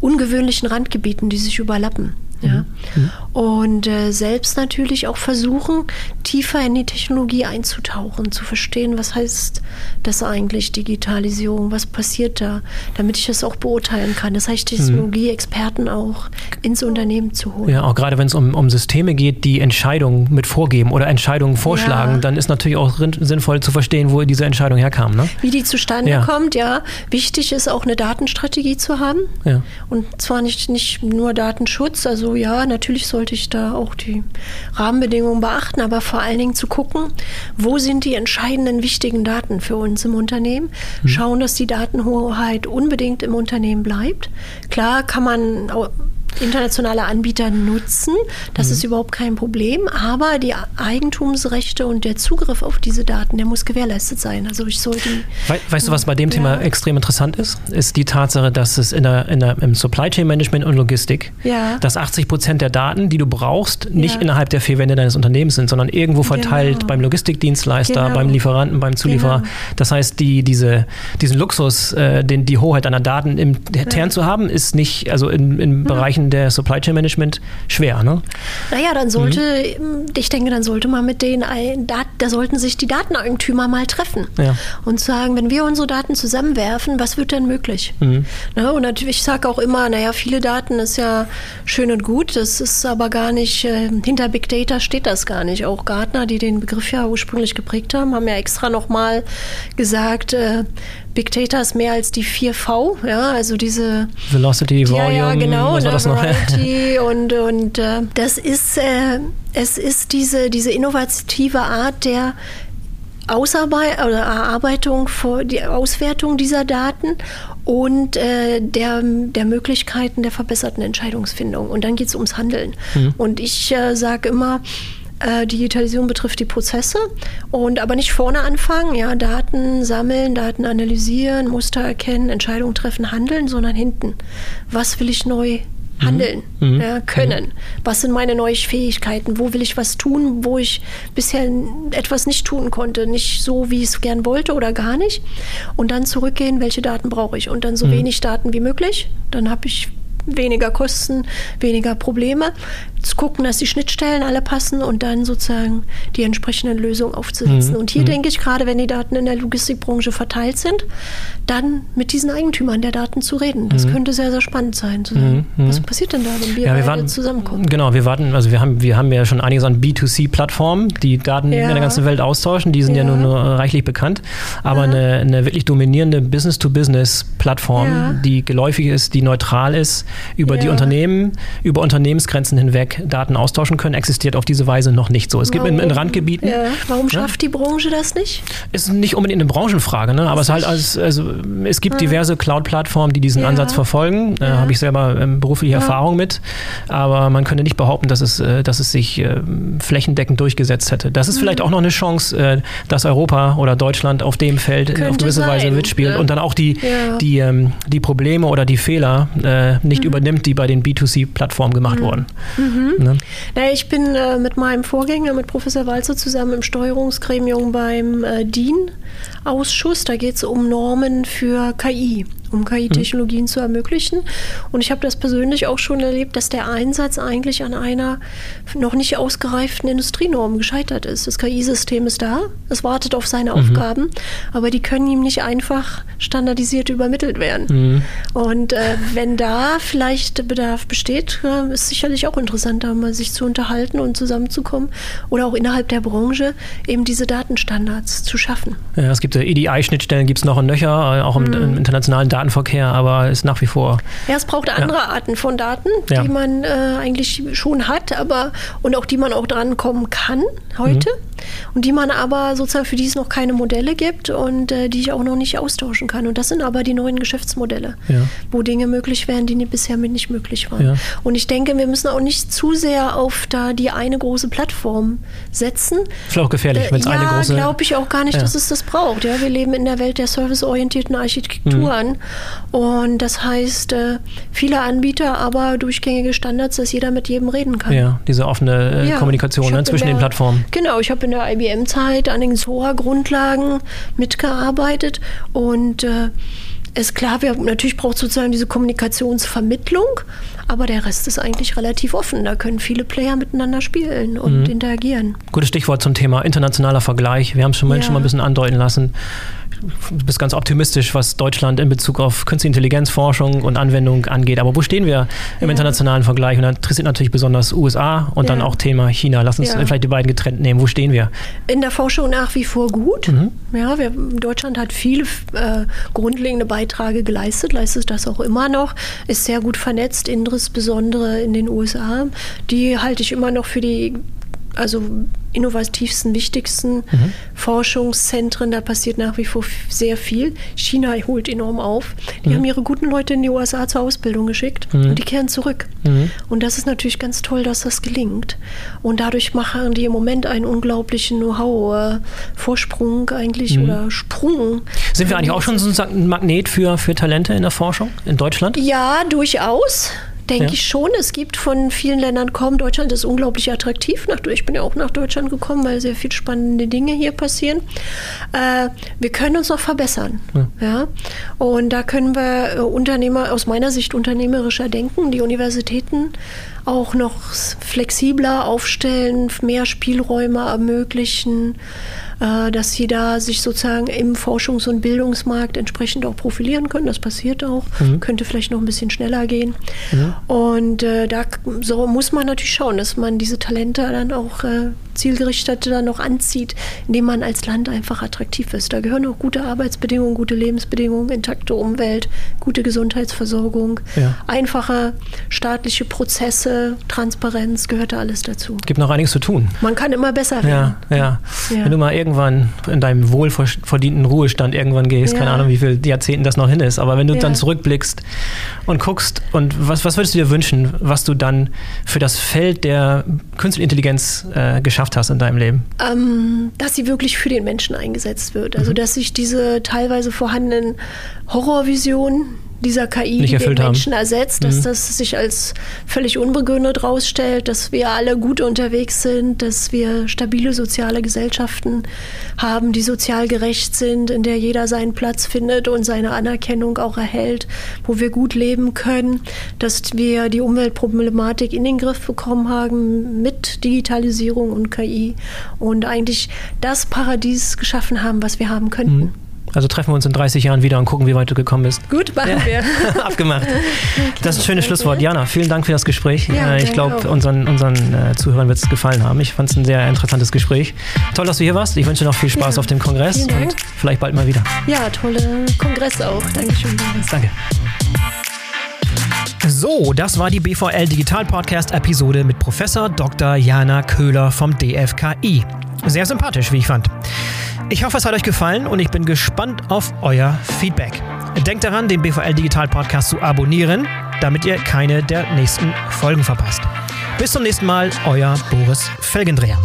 Speaker 2: ungewöhnlichen Randgebieten, die sich überlappen. Ja? Mhm. Und äh, selbst natürlich auch versuchen, tiefer in die Technologie einzutauchen, zu verstehen, was heißt das eigentlich, Digitalisierung, was passiert da, damit ich das auch beurteilen kann. Das heißt, Technologie-Experten auch ins Unternehmen zu holen.
Speaker 1: Ja, auch gerade wenn es um, um Systeme geht, die Entscheidungen mit vorgeben oder Entscheidungen vorschlagen, ja. dann ist natürlich auch sinnvoll zu verstehen, wo diese Entscheidung herkam. Ne?
Speaker 2: Wie die zustande ja. kommt, ja. Wichtig ist auch eine Datenstrategie zu haben. Ja. Und zwar nicht, nicht nur Datenschutz, also ja, natürlich sollte ich da auch die Rahmenbedingungen beachten, aber vor allen Dingen zu gucken, wo sind die entscheidenden wichtigen Daten für uns im Unternehmen. Mhm. Schauen, dass die Datenhoheit unbedingt im Unternehmen bleibt. Klar kann man internationale Anbieter nutzen. Das mhm. ist überhaupt kein Problem. Aber die Eigentumsrechte und der Zugriff auf diese Daten, der muss gewährleistet sein. Also ich sollte.
Speaker 1: We weißt du, was bei dem ja. Thema extrem interessant ist? Ist die Tatsache, dass es in der, in der, im Supply Chain Management und Logistik, ja. dass 80 Prozent der Daten, die du brauchst, nicht ja. innerhalb der vier Wände deines Unternehmens sind, sondern irgendwo verteilt genau. beim Logistikdienstleister, genau. beim Lieferanten, beim Zulieferer. Genau. Das heißt, die, diese, diesen Luxus, äh, den, die Hoheit deiner Daten im intern zu haben, ist nicht, also in, in Bereichen Bereichen der Supply Chain Management schwer, ne?
Speaker 2: Naja, dann sollte, mhm. ich denke, dann sollte man mit denen, da sollten sich die Dateneigentümer mal treffen ja. und sagen, wenn wir unsere Daten zusammenwerfen, was wird denn möglich? Mhm. Na, und natürlich, ich sage auch immer, naja, viele Daten ist ja schön und gut, das ist aber gar nicht, äh, hinter Big Data steht das gar nicht. Auch Gartner, die den Begriff ja ursprünglich geprägt haben, haben ja extra nochmal gesagt, äh, Big Data ist mehr als die 4V, ja, also diese
Speaker 1: Velocity, Volume,
Speaker 2: ja, ja genau, was war das noch? und und äh, das ist äh, es ist diese diese innovative Art der Ausarbeit oder Erarbeitung, die Auswertung dieser Daten und äh, der, der Möglichkeiten der verbesserten Entscheidungsfindung. Und dann geht es ums Handeln. Mhm. Und ich äh, sage immer, Äh, Digitalisierung betrifft die Prozesse und aber nicht vorne anfangen, ja, Daten sammeln, Daten analysieren, Muster erkennen, Entscheidungen treffen, handeln, sondern hinten. Was will ich neu handeln mhm. ja, können. Mhm. Was sind meine neuen Fähigkeiten? Wo will ich was tun, wo ich bisher etwas nicht tun konnte? Nicht so, wie ich es gern wollte oder gar nicht. Und dann zurückgehen, welche Daten brauche ich? Und dann so mhm. wenig Daten wie möglich. Dann habe ich weniger Kosten, weniger Probleme zu gucken, dass die Schnittstellen alle passen und dann sozusagen die entsprechenden Lösungen aufzusetzen. Mhm. Und hier mhm. denke ich gerade, wenn die Daten in der Logistikbranche verteilt sind, dann mit diesen Eigentümern der Daten zu reden. Das mhm. könnte sehr, sehr spannend sein. Sagen, mhm. Was passiert denn da, wenn wir, ja, wir warten, zusammenkommen?
Speaker 1: Genau, wir warten, also wir haben, wir haben ja schon einiges an B2C-Plattformen, die Daten ja. in der ganzen Welt austauschen. Die sind ja, ja nur, nur, reichlich bekannt. Aber eine, eine, wirklich dominierende Business-to-Business-Plattform, die geläufig ist, die neutral ist, über die Unternehmen, über Unternehmensgrenzen hinweg Daten austauschen können, existiert auf diese Weise noch nicht so. Es gibt in, in, Randgebieten. Ja.
Speaker 2: Warum schafft ja? die Branche das nicht?
Speaker 1: Ist nicht unbedingt eine Branchenfrage, ne? aber es, halt als, also, es gibt ja. diverse Cloud-Plattformen, die diesen Ansatz verfolgen. Da habe ich selber ähm, berufliche Erfahrung mit. Aber man könnte nicht behaupten, dass es, äh, dass es sich äh, flächendeckend durchgesetzt hätte. Das ist mhm. vielleicht auch noch eine Chance, äh, dass Europa oder Deutschland auf dem Feld könnte auf gewisse sein. Weise mitspielt und dann auch die, die, ähm, die Probleme oder die Fehler äh, nicht mhm. übernimmt, die bei den B2C-Plattformen gemacht mhm. wurden. Mhm.
Speaker 2: Ne? Ich bin äh, mit meinem Vorgänger, mit Professor Walzer, zusammen im Steuerungsgremium beim äh, DIN-Ausschuss. Da geht es um Normen für KI um KI-Technologien mhm. zu ermöglichen. Und ich habe das persönlich auch schon erlebt, dass der Einsatz eigentlich an einer noch nicht ausgereiften Industrienorm gescheitert ist. Das KI-System ist da, es wartet auf seine mhm. Aufgaben, aber die können ihm nicht einfach standardisiert übermittelt werden. Mhm. Und äh, wenn da vielleicht Bedarf besteht, äh, ist sicherlich auch interessant, da mal sich zu unterhalten und zusammenzukommen oder auch innerhalb der Branche eben diese Datenstandards zu schaffen.
Speaker 1: Ja, es gibt EDI-Schnittstellen, gibt es noch in Nöcher, äh, auch im, mhm. im internationalen Daten Datenverkehr, aber ist nach wie vor.
Speaker 2: Ja, es braucht andere ja. Arten von Daten, die ja. man äh, eigentlich schon hat, aber und auch die man auch drankommen kann heute. Mhm und die man aber sozusagen für die es noch keine Modelle gibt und äh, die ich auch noch nicht austauschen kann. Und das sind aber die neuen Geschäftsmodelle, ja. wo Dinge möglich wären, die bisher nicht möglich waren. Ja. Und ich denke, wir müssen auch nicht zu sehr auf da die eine große Plattform setzen.
Speaker 1: Ist auch gefährlich, wenn es
Speaker 2: äh,
Speaker 1: eine große.
Speaker 2: Ja, glaube ich auch gar nicht, ja. dass es das braucht. Ja, wir leben in der Welt der serviceorientierten Architekturen mhm. und das heißt, äh, viele Anbieter, aber durchgängige Standards, dass jeder mit jedem reden kann.
Speaker 1: Ja, diese offene äh, Kommunikation ne, zwischen der, den Plattformen.
Speaker 2: Genau, ich habe in der IBM-Zeit an den SOA-Grundlagen mitgearbeitet und äh, ist klar, wir, natürlich braucht sozusagen diese Kommunikationsvermittlung, aber der Rest ist eigentlich relativ offen. Da können viele Player miteinander spielen und mhm. interagieren.
Speaker 1: Gutes Stichwort zum Thema internationaler Vergleich. Wir haben es schon, ja. schon mal ein bisschen andeuten lassen du bist ganz optimistisch, was Deutschland in Bezug auf Künstliche Intelligenz, Forschung und Anwendung angeht. Aber wo stehen wir im ja. internationalen Vergleich? Und da interessiert natürlich besonders USA und ja. dann auch Thema China. Lass uns ja. vielleicht die beiden getrennt nehmen. Wo stehen wir?
Speaker 2: In der Forschung nach wie vor gut. Mhm. Ja, wir, Deutschland hat viele äh, grundlegende Beiträge geleistet, leistet das auch immer noch, ist sehr gut vernetzt, insbesondere in den USA. Die halte ich immer noch für die also innovativsten, wichtigsten mhm. Forschungszentren. Da passiert nach wie vor sehr viel. China holt enorm auf. Die mhm. haben ihre guten Leute in die USA zur Ausbildung geschickt mhm. und die kehren zurück. Mhm. Und das ist natürlich ganz toll, dass das gelingt. Und dadurch machen die im Moment einen unglaublichen Know-how-Vorsprung eigentlich mhm. oder Sprung.
Speaker 1: Sind wir eigentlich auch schon so ein Magnet für, für Talente in der Forschung in Deutschland?
Speaker 2: Ja, durchaus denke ja. ich schon. Es gibt von vielen Ländern kommen. Deutschland ist unglaublich attraktiv. Ich bin ja auch nach Deutschland gekommen, weil sehr viele spannende Dinge hier passieren. Äh, wir können uns noch verbessern. Ja. ja. Und da können wir äh, Unternehmer, aus meiner Sicht unternehmerischer denken, die Universitäten auch noch flexibler aufstellen, mehr Spielräume ermöglichen. Äh, dass sie da sich sozusagen im Forschungs- und Bildungsmarkt entsprechend auch profilieren können. Das passiert auch, mhm. könnte vielleicht noch ein bisschen schneller gehen. Mhm. Und äh, da so muss man natürlich schauen, dass man diese Talente dann auch äh, zielgerichtet dann noch anzieht, indem man als Land einfach attraktiv ist. Da gehören auch gute Arbeitsbedingungen, gute Lebensbedingungen, intakte Umwelt, gute Gesundheitsversorgung, ja. einfache staatliche Prozesse, Transparenz, gehört da alles dazu.
Speaker 1: Gibt noch einiges zu tun.
Speaker 2: Man kann immer besser
Speaker 1: werden. Ja, ja. ja. Wenn du mal irgendwann in deinem wohlverdienten Ruhestand irgendwann gehst, keine Ahnung, wie viele Jahrzehnten das noch hin ist, aber wenn du dann zurückblickst und guckst und was, was würdest du dir wünschen, was du dann für das Feld der Künstliche Intelligenz äh, geschafft geschafft hast in deinem Leben?
Speaker 2: Ähm, dass sie wirklich für den Menschen eingesetzt wird. Also, mhm. dass sich diese teilweise vorhandenen Horrorvisionen, dieser KI,
Speaker 1: die den
Speaker 2: Menschen
Speaker 1: haben.
Speaker 2: ersetzt, dass mhm. das sich als völlig unbegründet rausstellt, dass wir alle gut unterwegs sind, dass wir stabile soziale Gesellschaften haben, die sozial gerecht sind, in der jeder seinen Platz findet und seine Anerkennung auch erhält, wo wir gut leben können, dass wir die Umweltproblematik in den Griff bekommen haben mit Digitalisierung und KI und eigentlich das Paradies geschaffen haben, was wir haben könnten. Mhm.
Speaker 1: Also treffen wir uns in 30 Jahren wieder und gucken, wie weit du gekommen bist.
Speaker 2: Gut, machen ja.
Speaker 1: wir. Abgemacht. Okay, das ist ein schönes Schlusswort. Jana, vielen Dank für das Gespräch. Ja, äh, ich glaube, unseren, unseren äh, Zuhörern wird es gefallen haben. Ich fand es ein sehr interessantes Gespräch. Toll, dass du hier warst. Ich wünsche dir noch viel Spaß ja, auf dem Kongress und vielleicht bald mal wieder.
Speaker 2: Ja, tolle Kongress auch. Dankeschön.
Speaker 1: Danke. So, das war die BVL Digital Podcast Episode mit Professor Dr. Jana Köhler vom DFKI. Sehr sympathisch, wie ich fand. Ich hoffe, es hat euch gefallen und ich bin gespannt auf euer Feedback. Denkt daran, den BVL Digital Podcast zu abonnieren, damit ihr keine der nächsten Folgen verpasst. Bis zum nächsten Mal, euer Boris Felgendreher.